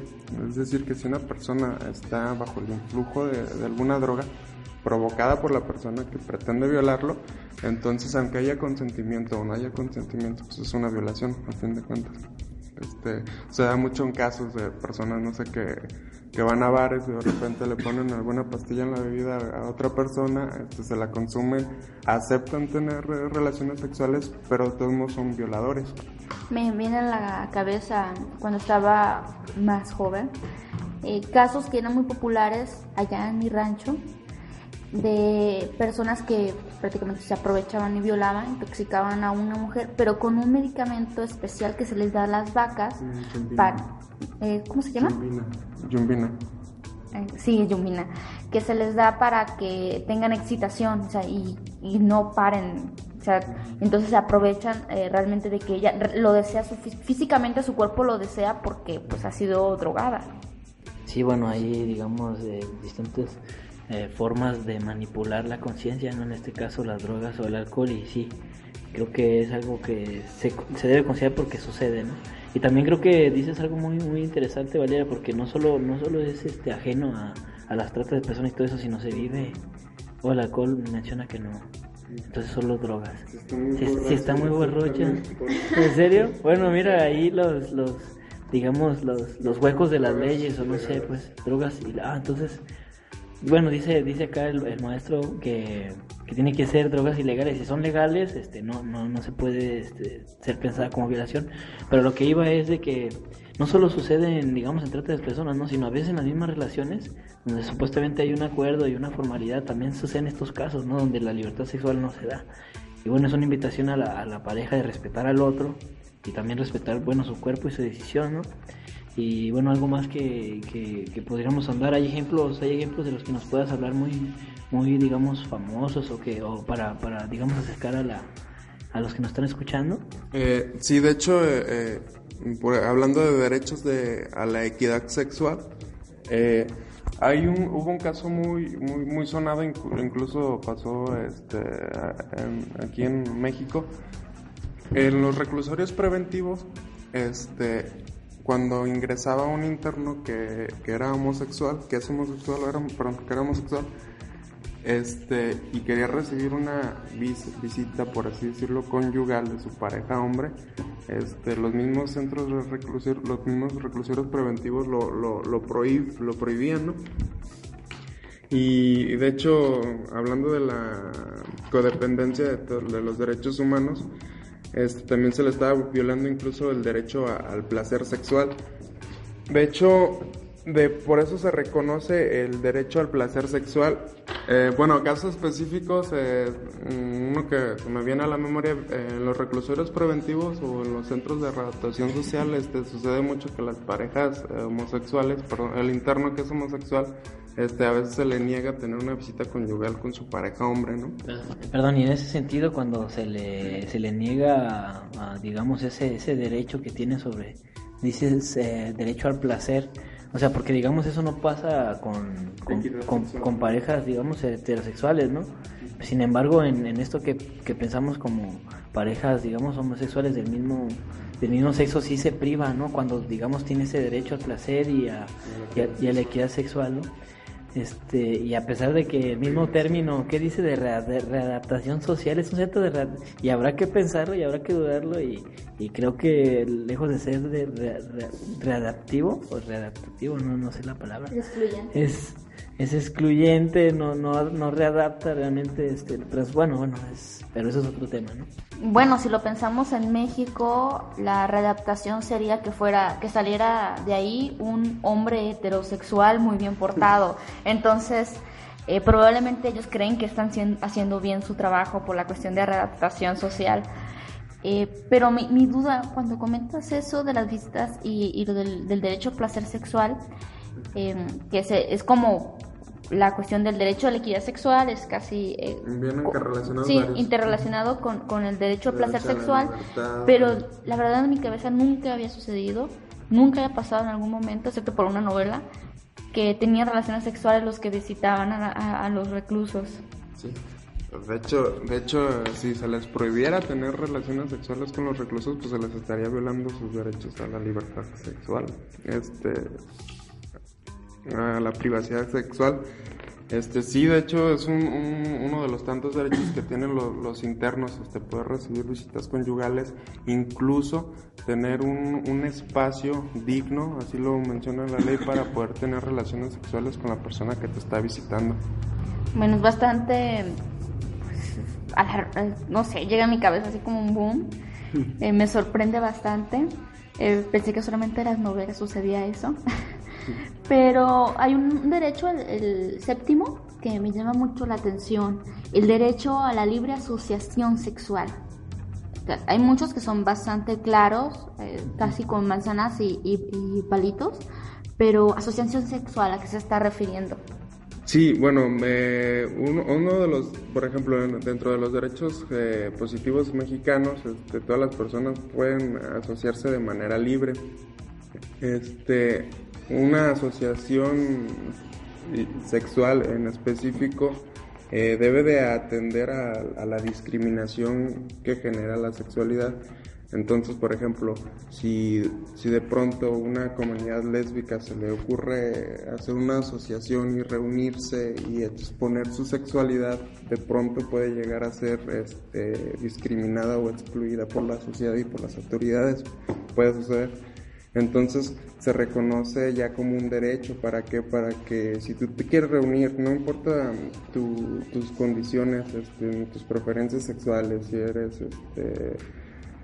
es decir, que si una persona está bajo el influjo de, alguna droga provocada por la persona que pretende violarlo, entonces aunque haya consentimiento o no haya consentimiento, pues es una violación, a fin de cuentas. Este, se da mucho en casos de personas, no sé, que que van a bares y de repente le ponen alguna pastilla en la bebida a otra persona, este, se la consumen, aceptan tener relaciones sexuales, pero todos modos son violadores. Me viene a la cabeza cuando estaba más joven eh, casos que eran muy populares allá en mi rancho de personas que prácticamente se aprovechaban y violaban, intoxicaban a una mujer, pero con un medicamento especial que se les da a las vacas mm, para, eh, ¿cómo se llama? Yumbina. Eh, sí, yumbina, que se les da para que tengan excitación, o sea, y, y no paren, o sea, entonces se aprovechan eh, realmente de que ella lo desea, físicamente su cuerpo lo desea porque pues ha sido drogada. Sí, bueno, hay digamos distintos eh, formas de manipular la conciencia, ¿no? En este caso las drogas o el alcohol y sí, creo que es algo que se, se debe considerar porque sucede, ¿no? Y también creo que dices algo muy muy interesante, Valeria, porque no solo no solo es este ajeno a, a las tratas de personas y todo eso, sino se vive o el alcohol menciona que no. Entonces solo drogas. Si, está muy borrocha. ¿En serio? Bueno, mira, ahí los, los digamos, los, los huecos de las leyes o no sé, pues drogas y... Ah, entonces bueno, dice, dice acá el, maestro que, que, tiene que ser drogas ilegales. Si son legales, este, no, no, no se puede este, ser pensada como violación. Pero lo que iba es de que no solo sucede en, digamos, en trata de personas, ¿no? sino a veces en las mismas relaciones, donde supuestamente hay un acuerdo y una formalidad, también suceden estos casos, ¿no? Donde la libertad sexual no se da. Y bueno, es una invitación a la, a la pareja de respetar al otro y también respetar, bueno, su cuerpo y su decisión, ¿no? Y bueno algo más que, que, podríamos andar. Hay ejemplos hay ejemplos de los que nos puedas hablar muy muy digamos famosos o que o para, para digamos acercar a la a los que nos están escuchando. Eh, sí de hecho eh, eh, hablando de derechos de a la equidad sexual eh, hay un, hubo un caso muy muy muy sonado incluso pasó este aquí en México. En los reclusorios preventivos este cuando ingresaba un interno que, que, era homosexual, que es homosexual, era, perdón, que era homosexual, este, y quería recibir una visita, por así decirlo, conyugal de su pareja hombre, este, los mismos centros de reclusión, los mismos reclusorios preventivos lo, lo, lo, lo prohibían, ¿no? Y de hecho, hablando de la codependencia de, de los derechos humanos, este, también se le estaba violando incluso el derecho al placer sexual. De hecho, de, por eso se reconoce el derecho al placer sexual. Eh, bueno, casos específicos, eh, uno que me viene a la memoria, eh, en los reclusorios preventivos o en los centros de readaptación social, este, sucede mucho que las parejas homosexuales, perdón, el interno que es homosexual, este, a veces se le niega tener una visita conyugal con su pareja hombre, ¿no? Perdón, y en ese sentido cuando se le, se le niega, digamos, ese, ese derecho que tiene sobre, dices, eh, derecho al placer, o sea, porque digamos eso no pasa con, con, parejas, digamos, heterosexuales, ¿no? Sin embargo, en, en esto que, que, pensamos como parejas, digamos, homosexuales del mismo del mismo sexo sí se priva, ¿no? Cuando, digamos, tiene ese derecho al placer y a, y a la equidad sexual, ¿no? Este, y a pesar de que el mismo término, ¿qué dice de, readaptación social? Es un cierto de y habrá que pensarlo y habrá que dudarlo y, y creo que lejos de ser de readaptivo o readaptativo, no, no sé la palabra, es es excluyente, no, no, no readapta realmente, este, pero bueno, bueno, es, pero eso es otro tema, ¿no? Bueno, si lo pensamos en México, la readaptación sería que fuera, que saliera de ahí un hombre heterosexual muy bien portado. Entonces, Eh, probablemente ellos creen que están haciendo bien su trabajo por la cuestión de readaptación social. Eh, pero mi, mi, duda, cuando comentas eso de las visitas y, y del, derecho al placer sexual, eh, que se, es como la cuestión del derecho a la equidad sexual, es casi... Eh, interrelacionado. Sí, interrelacionado con, con, el derecho al placer sexual, pero la verdad en mi cabeza nunca había sucedido, nunca había pasado en algún momento, excepto por una novela, que tenían relaciones sexuales los que visitaban a, a, los reclusos. Sí. De hecho, de hecho, si se les prohibiera tener relaciones sexuales con los reclusos, pues se les estaría violando sus derechos a la libertad sexual, este, a la privacidad sexual. Este, sí, de hecho, es un, uno de los tantos derechos que tienen los, los internos, este, poder recibir visitas conyugales, incluso tener un, un, espacio digno, así lo menciona la ley, para poder tener relaciones sexuales con la persona que te está visitando. Bueno, es bastante, pues, no sé, llega a mi cabeza así como un boom, eh, me sorprende bastante, eh, pensé que solamente en las novelas sucedía eso. Pero hay un derecho, el, séptimo, que me llama mucho la atención, el derecho a la libre asociación sexual. Hay muchos que son bastante claros, eh, casi con manzanas y, palitos, pero asociación sexual, ¿a qué se está refiriendo? Sí, bueno, uno, de los, por ejemplo, dentro de los derechos eh, positivos mexicanos, este, todas las personas pueden asociarse de manera libre. Este, una asociación sexual en específico eh, debe de atender a, la discriminación que genera la sexualidad. Entonces, por ejemplo, si, si de pronto una comunidad lésbica se le ocurre hacer una asociación y reunirse y exponer su sexualidad, de pronto puede llegar a ser este, discriminada o excluida por la sociedad y por las autoridades. Puede suceder. Entonces se reconoce ya como un derecho para que para que si tú te quieres reunir, no importa tus condiciones, este, tus preferencias sexuales, si eres este,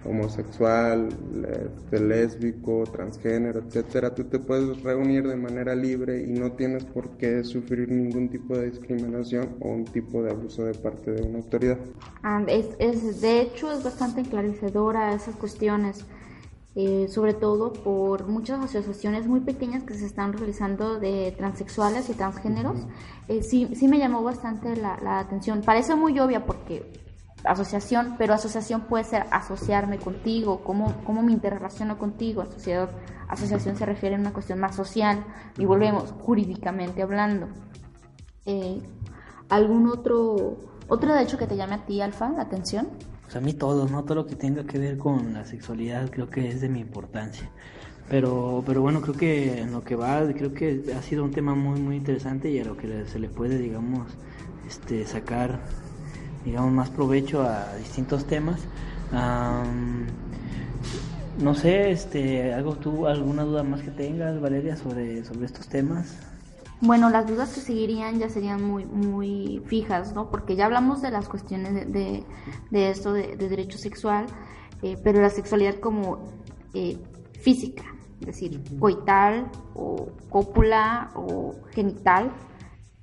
homosexual, este, lésbico, transgénero, etcétera, tú te puedes reunir de manera libre y no tienes por qué sufrir ningún tipo de discriminación o un tipo de abuso de parte de una autoridad. Ah, es, de hecho es bastante esclarecedora esas cuestiones. Eh, sobre todo por muchas asociaciones muy pequeñas que se están realizando de transexuales y transgéneros. Eh, sí, sí me llamó bastante la, atención. Parece muy obvia porque asociación, pero asociación puede ser asociarme contigo, cómo, cómo me interrelaciono contigo. Asociación, asociación se refiere a una cuestión más social y volvemos jurídicamente hablando. Eh, ¿Algún otro, otro de hecho que te llame a ti, Alfa, la atención? Pues a mí todo, ¿no? Todo lo que tenga que ver con la sexualidad creo que es de mi importancia. Pero, pero bueno, creo que en lo que va, creo que ha sido un tema muy, muy interesante y a lo que se le puede, digamos, este, sacar, digamos, más provecho a distintos temas. no sé, este, algo tú, alguna duda más que tengas, Valeria, sobre, sobre estos temas. Bueno, las dudas que seguirían ya serían muy, muy fijas, ¿no? Porque ya hablamos de las cuestiones de, de, esto de, derecho sexual, eh, pero la sexualidad como eh, física, es decir, coital o cópula o genital,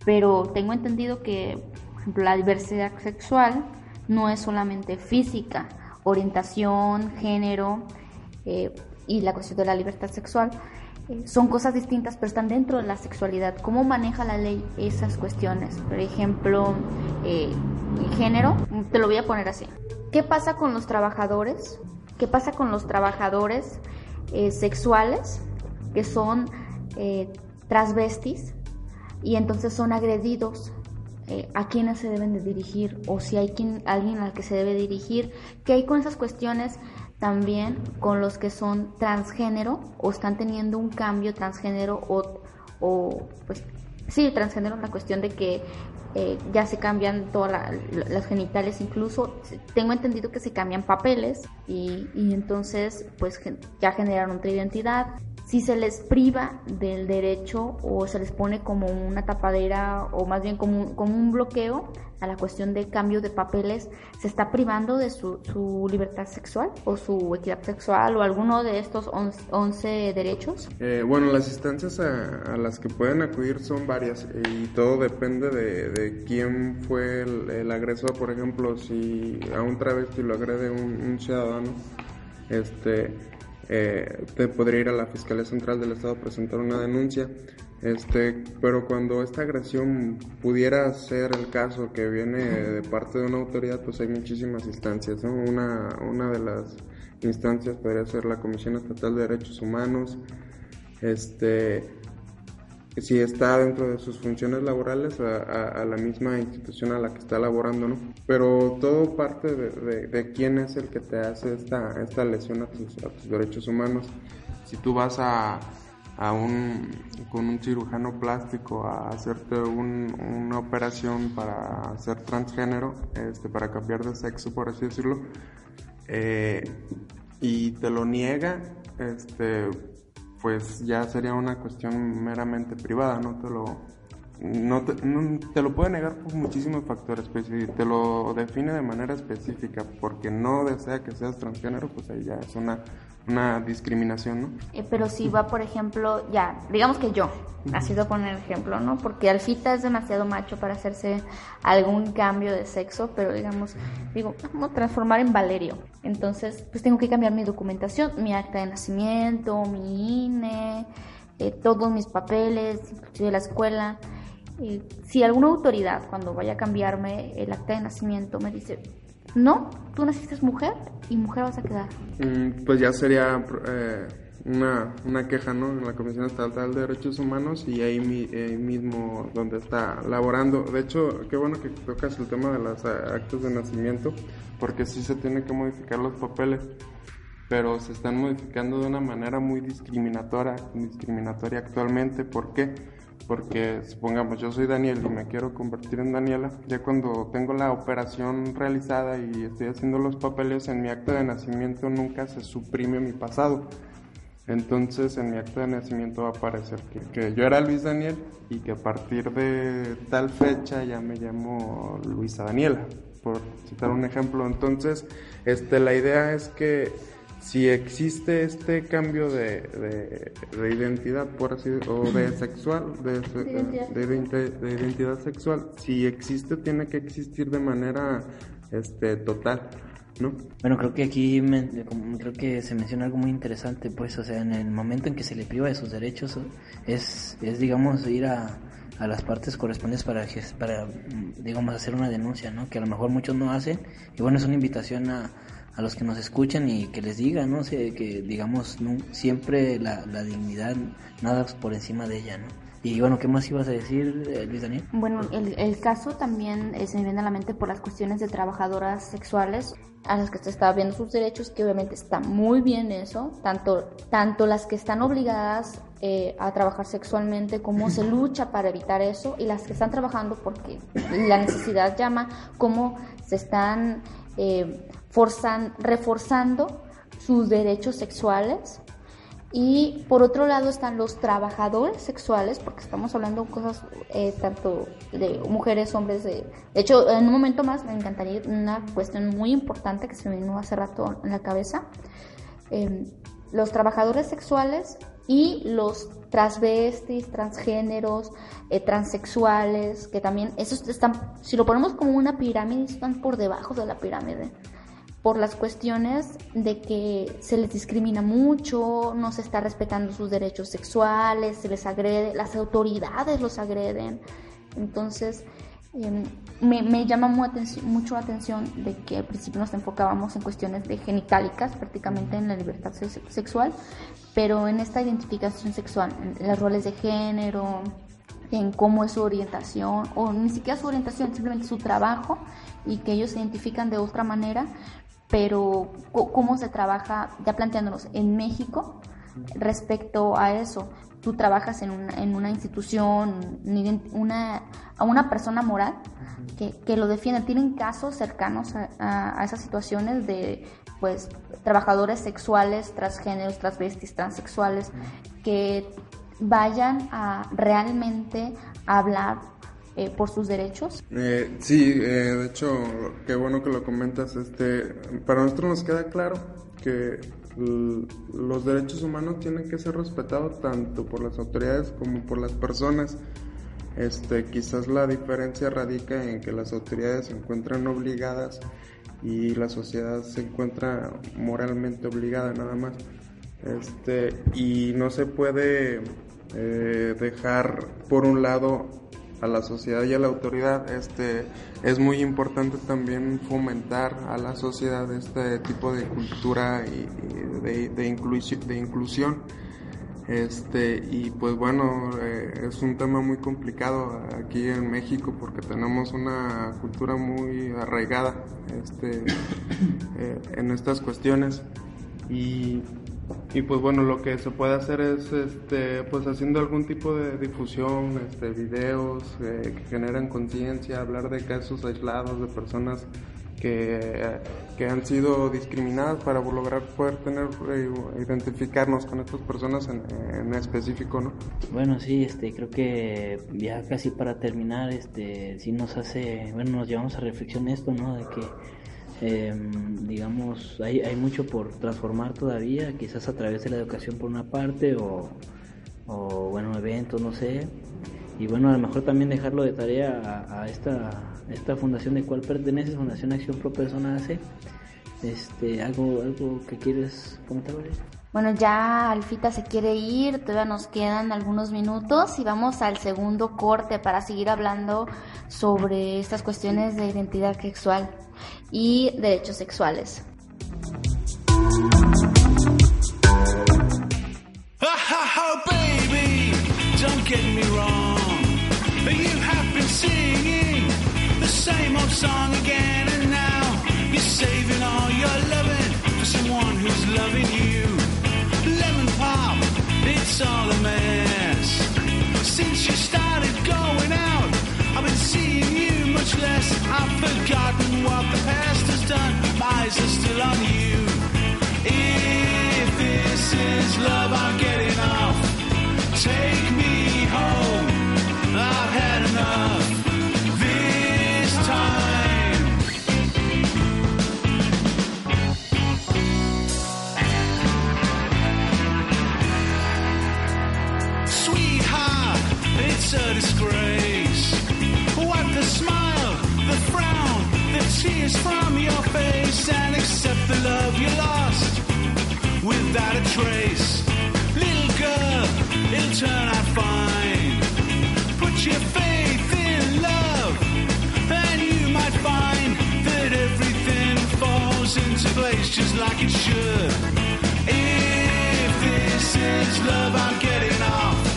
pero tengo entendido que, por ejemplo, la diversidad sexual no es solamente física, orientación, género eh, y la cuestión de la libertad sexual son cosas distintas, pero están dentro de la sexualidad. ¿Cómo maneja la ley esas cuestiones? Por ejemplo, eh, género, te lo voy a poner así. ¿Qué pasa con los trabajadores? ¿Qué pasa con los trabajadores eh, sexuales que son eh, transvestis y entonces son agredidos? Eh, a quiénes se deben de dirigir o si hay quien, alguien al que se debe dirigir? ¿Qué hay con esas cuestiones? También con los que son transgénero o están teniendo un cambio transgénero o, o pues sí, transgénero la cuestión de que eh, ya se cambian todas las genitales, incluso tengo entendido que se cambian papeles y, y entonces pues ya generan otra identidad. Si se les priva del derecho o se les pone como una tapadera o más bien como un, como un bloqueo a la cuestión de cambio de papeles, ¿se está privando de su, su libertad sexual o su equidad sexual o alguno de estos 11 derechos? Eh, bueno, las instancias a, las que pueden acudir son varias y todo depende de, quién fue el, agresor. Por ejemplo, si a un travesti lo agrede un ciudadano, este eh, te podría ir a la Fiscalía Central del Estado a presentar una denuncia. Este, pero cuando esta agresión pudiera ser el caso que viene de parte de una autoridad, pues hay muchísimas instancias. Una, una de las instancias podría ser la Comisión Estatal de Derechos Humanos, este, si está dentro de sus funciones laborales a, la misma institución a la que está laborando, ¿no? Pero todo parte de, quién es el que te hace esta, esta lesión a tus, derechos humanos. Si tú vas a, a un, con un cirujano plástico a hacerte una operación para ser transgénero, este, para cambiar de sexo, por así decirlo, eh, y te lo niega, este, pues ya sería una cuestión meramente privada, no te lo, no te, lo puede negar por muchísimos factores, pues si te lo define de manera específica porque no desea que seas transgénero, pues ahí ya es una una discriminación, ¿no? Eh, pero si va, por ejemplo, ya, digamos que yo, así de poner ejemplo, ¿no? Porque Alfita es demasiado macho para hacerse algún cambio de sexo, pero digamos, digo, vamos a transformar en Valerio. Entonces, pues tengo que cambiar mi documentación, mi acta de nacimiento, mi INE, eh, todos mis papeles, de la escuela. Eh, si alguna autoridad, cuando vaya a cambiarme el acta de nacimiento, me dice, no, tú naciste mujer y mujer vas a quedar. Mm, pues ya sería eh, una, una, queja, ¿no? En la Comisión Estatal de Derechos Humanos y ahí, mismo donde está laborando. De hecho, qué bueno que tocas el tema de los eh, actos de nacimiento, porque sí se tiene que modificar los papeles, pero se están modificando de una manera muy discriminatoria, discriminatoria actualmente. ¿Por qué? Porque supongamos yo soy Daniel y me quiero convertir en Daniela, ya cuando tengo la operación realizada y estoy haciendo los papeles en mi acta de nacimiento nunca se suprime mi pasado. Entonces en mi acta de nacimiento va a aparecer que, yo era Luis Daniel y que a partir de tal fecha ya me llamo Luisa Daniela, por citar un ejemplo. Entonces, este, la idea es que si existe este cambio de, de, identidad, por así o de sexual, de, de, identidad sexual, si existe, tiene que existir de manera este, total. ¿No? Bueno, creo que aquí creo que se menciona algo muy interesante, pues, o sea, en el momento en que se le priva de sus derechos es, es digamos, ir a, a las partes correspondientes para, para, digamos, hacer una denuncia, ¿no? Que a lo mejor muchos no hacen y bueno, es una invitación a, a los que nos escuchan y que les digan, ¿no? sé que digamos, no, siempre la, la, dignidad, nada por encima de ella, ¿no? Y bueno, ¿qué más ibas a decir, eh, Luis Daniel? Bueno, el, el caso también eh, se me viene a la mente por las cuestiones de trabajadoras sexuales a las que se está viendo sus derechos, que obviamente está muy bien eso, tanto, tanto las que están obligadas eh, a trabajar sexualmente, como se lucha para evitar eso, y las que están trabajando porque la necesidad llama, cómo se están eh, forzan, reforzando sus derechos sexuales. Y por otro lado están los trabajadores sexuales, porque estamos hablando de cosas eh, tanto de mujeres, hombres. De, de, hecho, en un momento más me encantaría una cuestión muy importante que se me vino hace rato en la cabeza. Em, los trabajadores sexuales y los transvestis, transgéneros, eh, transexuales, que también, esos están, si lo ponemos como una pirámide, están por debajo de la pirámide, por las cuestiones de que se les discrimina mucho, no se está respetando sus derechos sexuales, se les agrede, las autoridades los agreden. Entonces, em, me, llama mucho la atención de que al principio nos enfocábamos en cuestiones de genitálicas, prácticamente en la libertad sexual, pero en esta identificación sexual, en los roles de género, en cómo es su orientación, o ni siquiera su orientación, simplemente su trabajo, y que ellos se identifican de otra manera, pero cómo se trabaja, ya planteándonos, en México respecto a eso. Tú trabajas en una, en una institución, una, a una persona moral que, que lo defiende. Tienen casos cercanos a esas situaciones de pues trabajadores sexuales, transgéneros, transvestis, transexuales, que vayan a realmente hablar eh, por sus derechos? Eh, sí, eh, de hecho, qué bueno que lo comentas. Este, para nosotros nos queda claro que los derechos humanos tienen que ser respetados tanto por las autoridades como por las personas. Este, quizás la diferencia radica en que las autoridades se encuentran obligadas y la sociedad se encuentra moralmente obligada nada más. Este, y no se puede eh, dejar por un lado a la sociedad y a la autoridad. Este, es muy importante también fomentar a la sociedad este tipo de cultura y, de, de, inclusión. Este, y pues bueno, eh, es un tema muy complicado aquí en México porque tenemos una cultura muy arraigada este, eh, en estas cuestiones. Y y pues bueno, lo que se puede hacer es este, pues haciendo algún tipo de difusión, este, videos eh, que generen conciencia, hablar de casos aislados de personas que, que, han sido discriminadas para lograr poder tener eh, identificarnos con estas personas en, en, específico, ¿no? Bueno, sí, este, creo que ya casi para terminar, este, sí nos hace, bueno, nos llevamos a reflexión esto, ¿no? De que eh, digamos, hay, hay mucho por transformar todavía, quizás a través de la educación por una parte o, o bueno, eventos, no sé. Y bueno, a lo mejor también dejarlo de tarea a, esta, esta fundación de cual pertenece, Fundación Acción Pro Persona hace. Este, algo, algo que quieres comentar, Bueno, ya Alfita se quiere ir, todavía nos quedan algunos minutos y vamos al segundo corte para seguir hablando sobre estas cuestiones de identidad sexual y derechos sexuales. Loving you. It's all a mess. Since you started going out, I've been seeing you much less. I've forgotten what the past has done. My eyes are still on you. If this is love, I'm getting off. Take me it's a disgrace. Wipe the smile, the frown, the tears from your face, and accept the love you lost without a trace. Little girl, it'll turn out fine. Put your faith in love, and you might find that everything falls into place just like it should. If this is love, I'm getting off.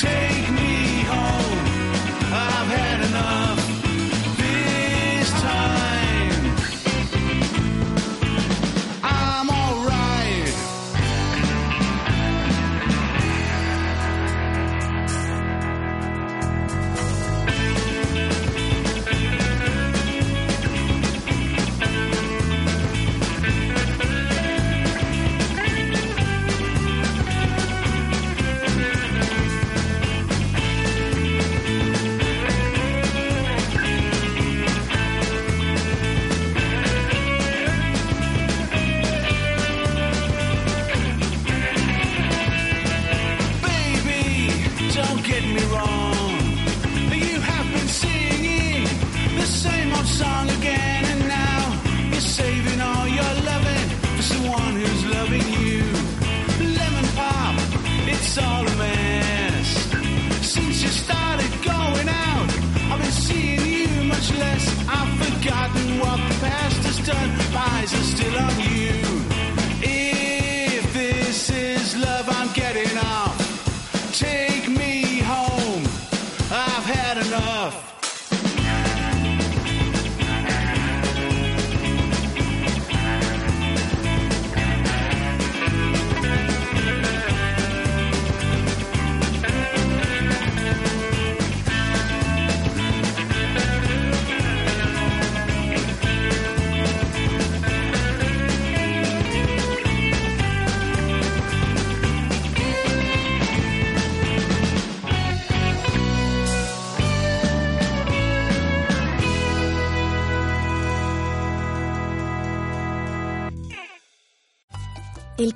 Take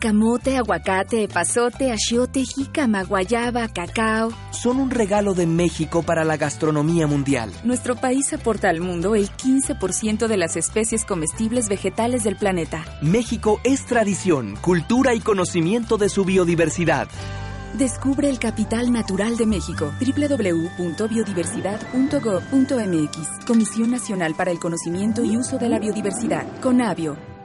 camote, aguacate, epazote, achiote, jícama, guayaba, cacao. Son un regalo de México para la gastronomía mundial. Nuestro país aporta al mundo el 15% de las especies comestibles vegetales del planeta. México es tradición, cultura y conocimiento de su biodiversidad. Descubre el capital natural de México. www.biodiversidad.gov.mx. Comisión Nacional para el Conocimiento y Uso de la Biodiversidad. CONABIO.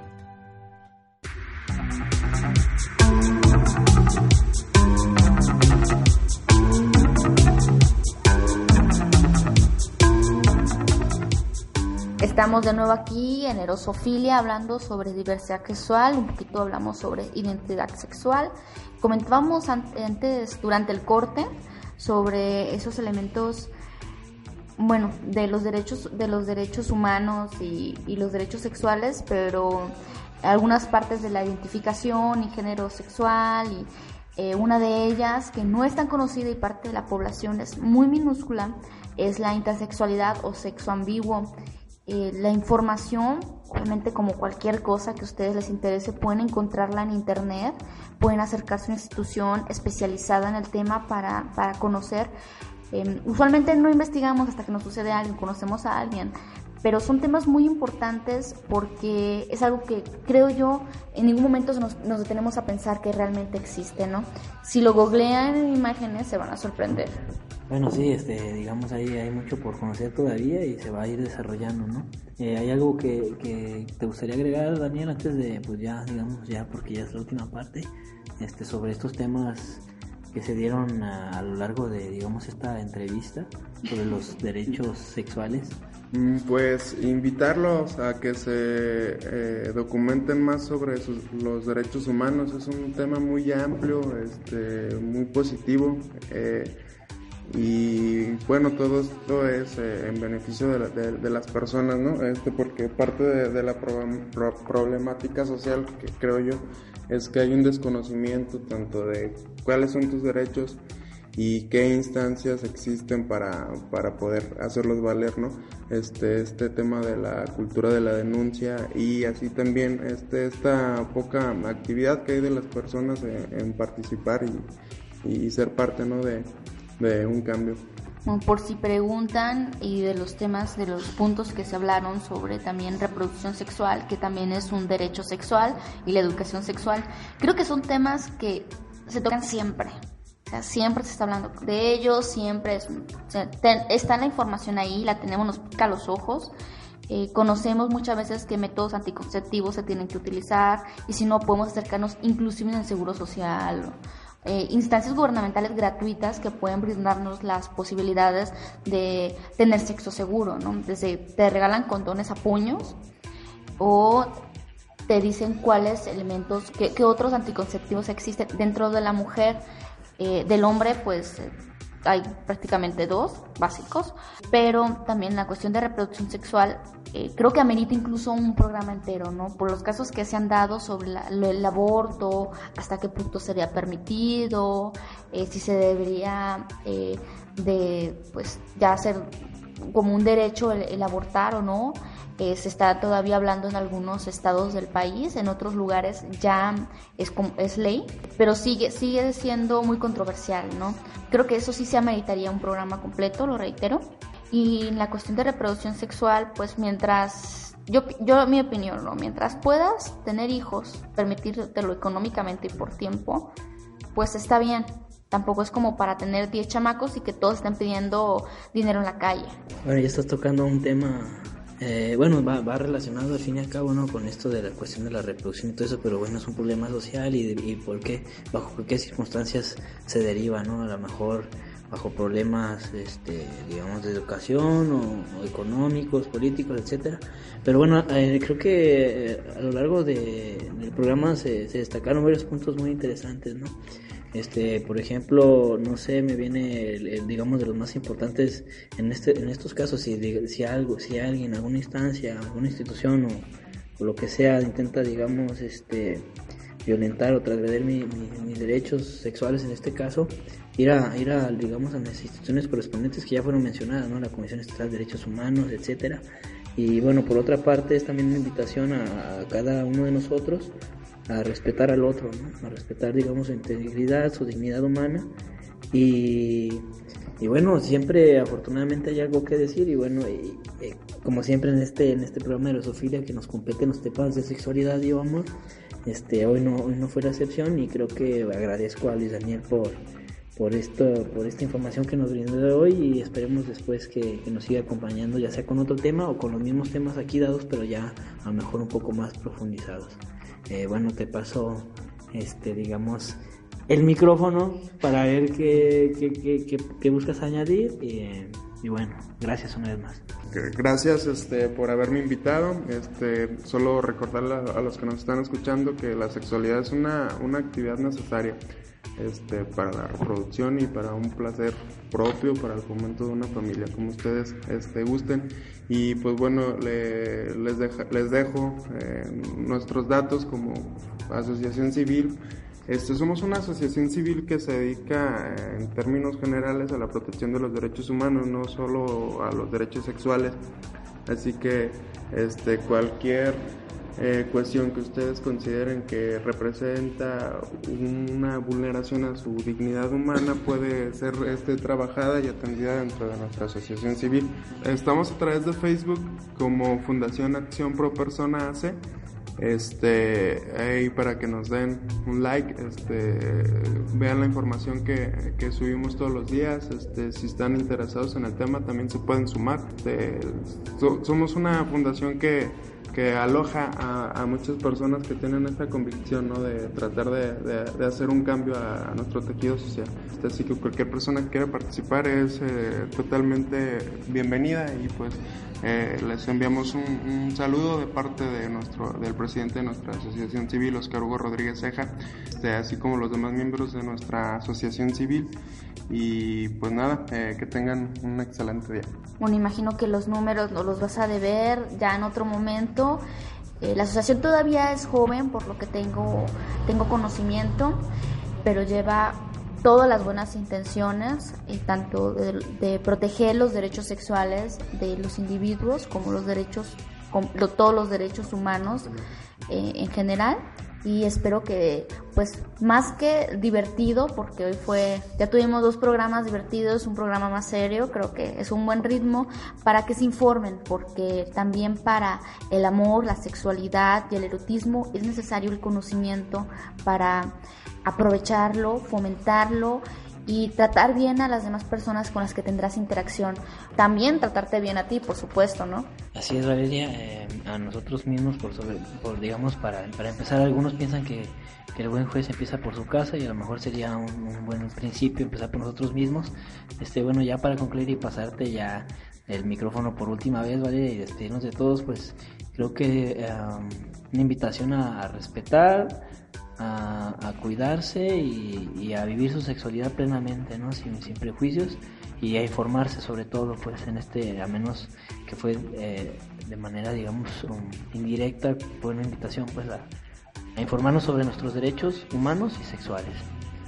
Estamos de nuevo aquí en Erosofilia hablando sobre diversidad sexual, un poquito hablamos sobre identidad sexual. Comentábamos antes, durante el corte, sobre esos elementos, bueno, de los derechos, de los derechos humanos y, los derechos sexuales, pero algunas partes de la identificación y género sexual y eh, una de ellas que no es tan conocida y parte de la población es muy minúscula es la intersexualidad o sexo ambiguo eh, la información, obviamente como cualquier cosa que a ustedes les interese, pueden encontrarla en internet, pueden acercarse a una institución especializada en el tema para, para conocer. Em, usualmente no investigamos hasta que nos sucede algo, conocemos a alguien, pero son temas muy importantes porque es algo que creo yo en ningún momento nos, nos detenemos a pensar que realmente existe, ¿no? Si lo googlean en imágenes se van a sorprender. Bueno, sí, este, digamos ahí hay mucho por conocer todavía y se va a ir desarrollando, ¿no? Eh, ¿Hay algo que, que, te gustaría agregar, Daniel, antes de, pues ya, digamos, ya, porque ya es la última parte, este, sobre estos temas que se dieron a, lo largo de, digamos, esta entrevista sobre los derechos sexuales? Mm, pues invitarlos a que se eh, documenten más sobre los derechos humanos. Es un tema muy amplio, este, muy positivo. Eh, y bueno, todo esto es eh, en beneficio de, de, las personas, ¿no? Este, porque parte de, la problemática social que creo yo es que hay un desconocimiento tanto de cuáles son tus derechos y qué instancias existen para, para poder hacerlos valer, ¿no? Este, este tema de la cultura de la denuncia y así también este, esta poca actividad que hay de las personas en, participar y, y ser parte, ¿no? De, de un cambio. Por si preguntan y de los temas, de los puntos que se hablaron sobre también reproducción sexual, que también es un derecho sexual y la educación sexual, creo que son temas que se tocan siempre. O sea, siempre se está hablando de ellos, siempre es, está la información ahí, la tenemos, nos pica los ojos. Eh, conocemos muchas veces qué métodos anticonceptivos se tienen que utilizar y si no podemos acercarnos inclusive en el seguro social eh, instancias gubernamentales gratuitas que pueden brindarnos las posibilidades de tener sexo seguro, ¿no? Desde te regalan condones a puños o te dicen cuáles elementos, qué, otros anticonceptivos existen dentro de la mujer, eh, del hombre, pues hay prácticamente dos básicos, pero también la cuestión de reproducción sexual eh, creo que amerita incluso un programa entero, ¿no? Por los casos que se han dado sobre el aborto, hasta qué punto sería permitido, eh, si se debería eh, de, pues, ya ser como un derecho el abortar o no. Se está todavía hablando en algunos estados del país, en otros lugares ya es, es ley, pero sigue, sigue siendo muy controversial, ¿no? Creo que eso sí se ameritaría un programa completo, lo reitero. Y la cuestión de reproducción sexual, pues mientras, yo, yo mi opinión, ¿no? Mientras puedas tener hijos, permitírtelo económicamente y por tiempo, pues está bien. Tampoco es como para tener 10 chamacos y que todos estén pidiendo dinero en la calle. Bueno, ya estás tocando un tema eh, bueno, va, va, relacionado al fin y al cabo ¿no? con esto de la cuestión de la reproducción y todo eso, pero bueno, es un problema social y, y por qué, bajo qué circunstancias se deriva, ¿no? A lo mejor bajo problemas, este, digamos, de educación o, económicos, políticos, etcétera. Pero bueno, eh, creo que eh, a lo largo de, del programa se, se destacaron varios puntos muy interesantes, ¿no? Este, por ejemplo, no sé, me viene, el, digamos, de los más importantes en este, en estos casos, si, si algo, si alguien, alguna instancia, alguna institución o, lo que sea intenta, digamos, este, violentar o transgredir mis derechos sexuales en este caso, ir a, ir a, digamos, a las instituciones correspondientes que ya fueron mencionadas, ¿no? La Comisión Estatal de Derechos Humanos, etcétera. Y bueno, por otra parte es también una invitación a cada uno de nosotros a respetar al otro, ¿no? a respetar, digamos, su integridad, su dignidad humana. Y, y bueno, siempre afortunadamente hay algo que decir y bueno, y, como siempre en este, en este programa de Rosofilia que nos competen los temas de sexualidad y amor, este, hoy, no, hoy no fue la excepción y creo que agradezco a Luis Daniel por, por, esto, por esta información que nos brindó hoy y esperemos después que, que, nos siga acompañando ya sea con otro tema o con los mismos temas aquí dados pero ya a lo mejor un poco más profundizados. Bueno, te paso, este, digamos, el micrófono para ver qué, qué, qué, qué buscas añadir y, bueno, gracias una vez más. Gracias este, por haberme invitado. Este, solo recordarle a, a, los que nos están escuchando que la sexualidad es una, una actividad necesaria este, para la reproducción y para un placer propio, para el fomento de una familia, como ustedes este, gusten. Y pues bueno, le, les, deja, les dejo eh, nuestros datos como asociación civil. Este, somos una asociación civil que se dedica eh, en términos generales a la protección de los derechos humanos, no solo a los derechos sexuales. Así que este, cualquier eh, cuestión que ustedes consideren que representa una vulneración a su dignidad humana puede ser este, trabajada y atendida dentro de nuestra asociación civil. Estamos a través de Facebook como Fundación Acción Pro Persona AC. Este, ahí para que nos den un like, este, vean la información que, que subimos todos los días, este, si están interesados en el tema también se pueden sumar. Este, so, somos una fundación que que aloja a, muchas personas que tienen esta convicción ¿no? de tratar de, de, hacer un cambio a, nuestro tejido social. Así que cualquier persona que quiera participar es eh, totalmente bienvenida y pues eh, les enviamos un, saludo de parte de nuestro, del presidente de nuestra asociación civil, Oscar Hugo Rodríguez Ceja, así como los demás miembros de nuestra asociación civil. Y pues nada, eh, que tengan un excelente día. Bueno, imagino que los números los vas a deber ya en otro momento. Eh, la asociación todavía es joven, por lo que tengo, tengo conocimiento, pero lleva todas las buenas intenciones, y tanto de, proteger los derechos sexuales de los individuos como los derechos, como, todos los derechos humanos eh, en general y espero que pues más que divertido porque hoy fue ya tuvimos dos programas divertidos un programa más serio creo que es un buen ritmo para que se informen porque también para el amor la sexualidad y el erotismo es necesario el conocimiento para aprovecharlo fomentarlo y tratar bien a las demás personas con las que tendrás interacción. También tratarte bien a ti, por supuesto, ¿no? Así es, Valeria. Eh, a nosotros mismos, por, sobre, por digamos, para, para empezar, algunos piensan que, que, el buen juez empieza por su casa y a lo mejor sería un, un, buen principio empezar por nosotros mismos. Este, bueno, ya para concluir y pasarte ya el micrófono por última vez, ¿vale? Y despedirnos de todos, pues creo que um, una invitación a, a respetar a, a cuidarse y, y, a vivir su sexualidad plenamente, ¿no? Sin, sin, prejuicios y a informarse sobre todo, pues en este, a menos que fue eh, de manera, digamos, um, indirecta, fue una invitación, pues a, a, informarnos sobre nuestros derechos humanos y sexuales.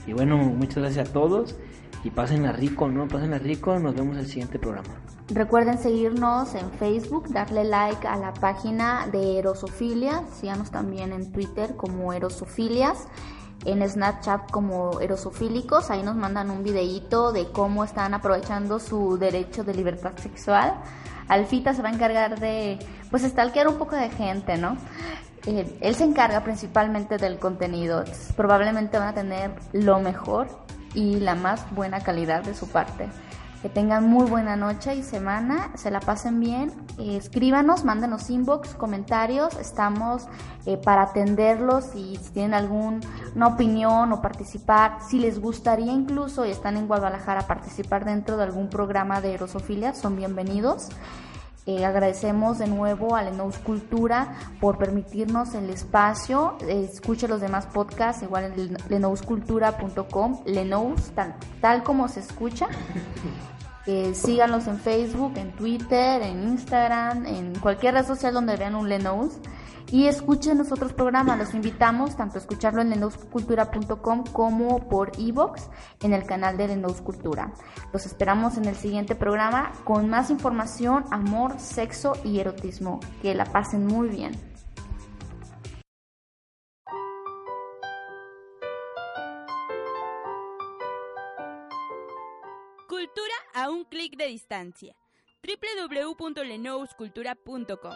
Y bueno, muchas gracias a todos y pásenla rico, ¿no? Pásenla rico, nos vemos en el siguiente programa. Recuerden seguirnos en Facebook, darle like a la página de Erosofilia, síganos también en Twitter como Erosofilias, en Snapchat como Erosofílicos, ahí nos mandan un videíto de cómo están aprovechando su derecho de libertad sexual. Alfita se va a encargar de, pues, stalkear un poco de gente, ¿no? Eh, él se encarga principalmente del contenido, probablemente van a tener lo mejor y la más buena calidad de su parte. Que tengan muy buena noche y semana, se la pasen bien. Eh, escríbanos, mándenos inbox, comentarios. Estamos eh, para atenderlos y si tienen alguna opinión o participar. Si les gustaría incluso y están en Guadalajara participar dentro de algún programa de Erosofilia, son bienvenidos. Eh, agradecemos de nuevo a Lenous Cultura por permitirnos el espacio. Eh, escuche los demás podcasts, igual en lenouscultura.com, Lenous, tal, tal como se escucha. Eh, síganlos en Facebook, en Twitter, en Instagram, en cualquier red social donde vean un Lenous y escuchen los otros programas. Los invitamos tanto a escucharlo en lenouscultura.com como por iBox en el canal de Lenous Cultura. Los esperamos en el siguiente programa con más información, amor, sexo y erotismo. Que la pasen muy bien. Cultura a un clic de distancia. www.lenouscultura.com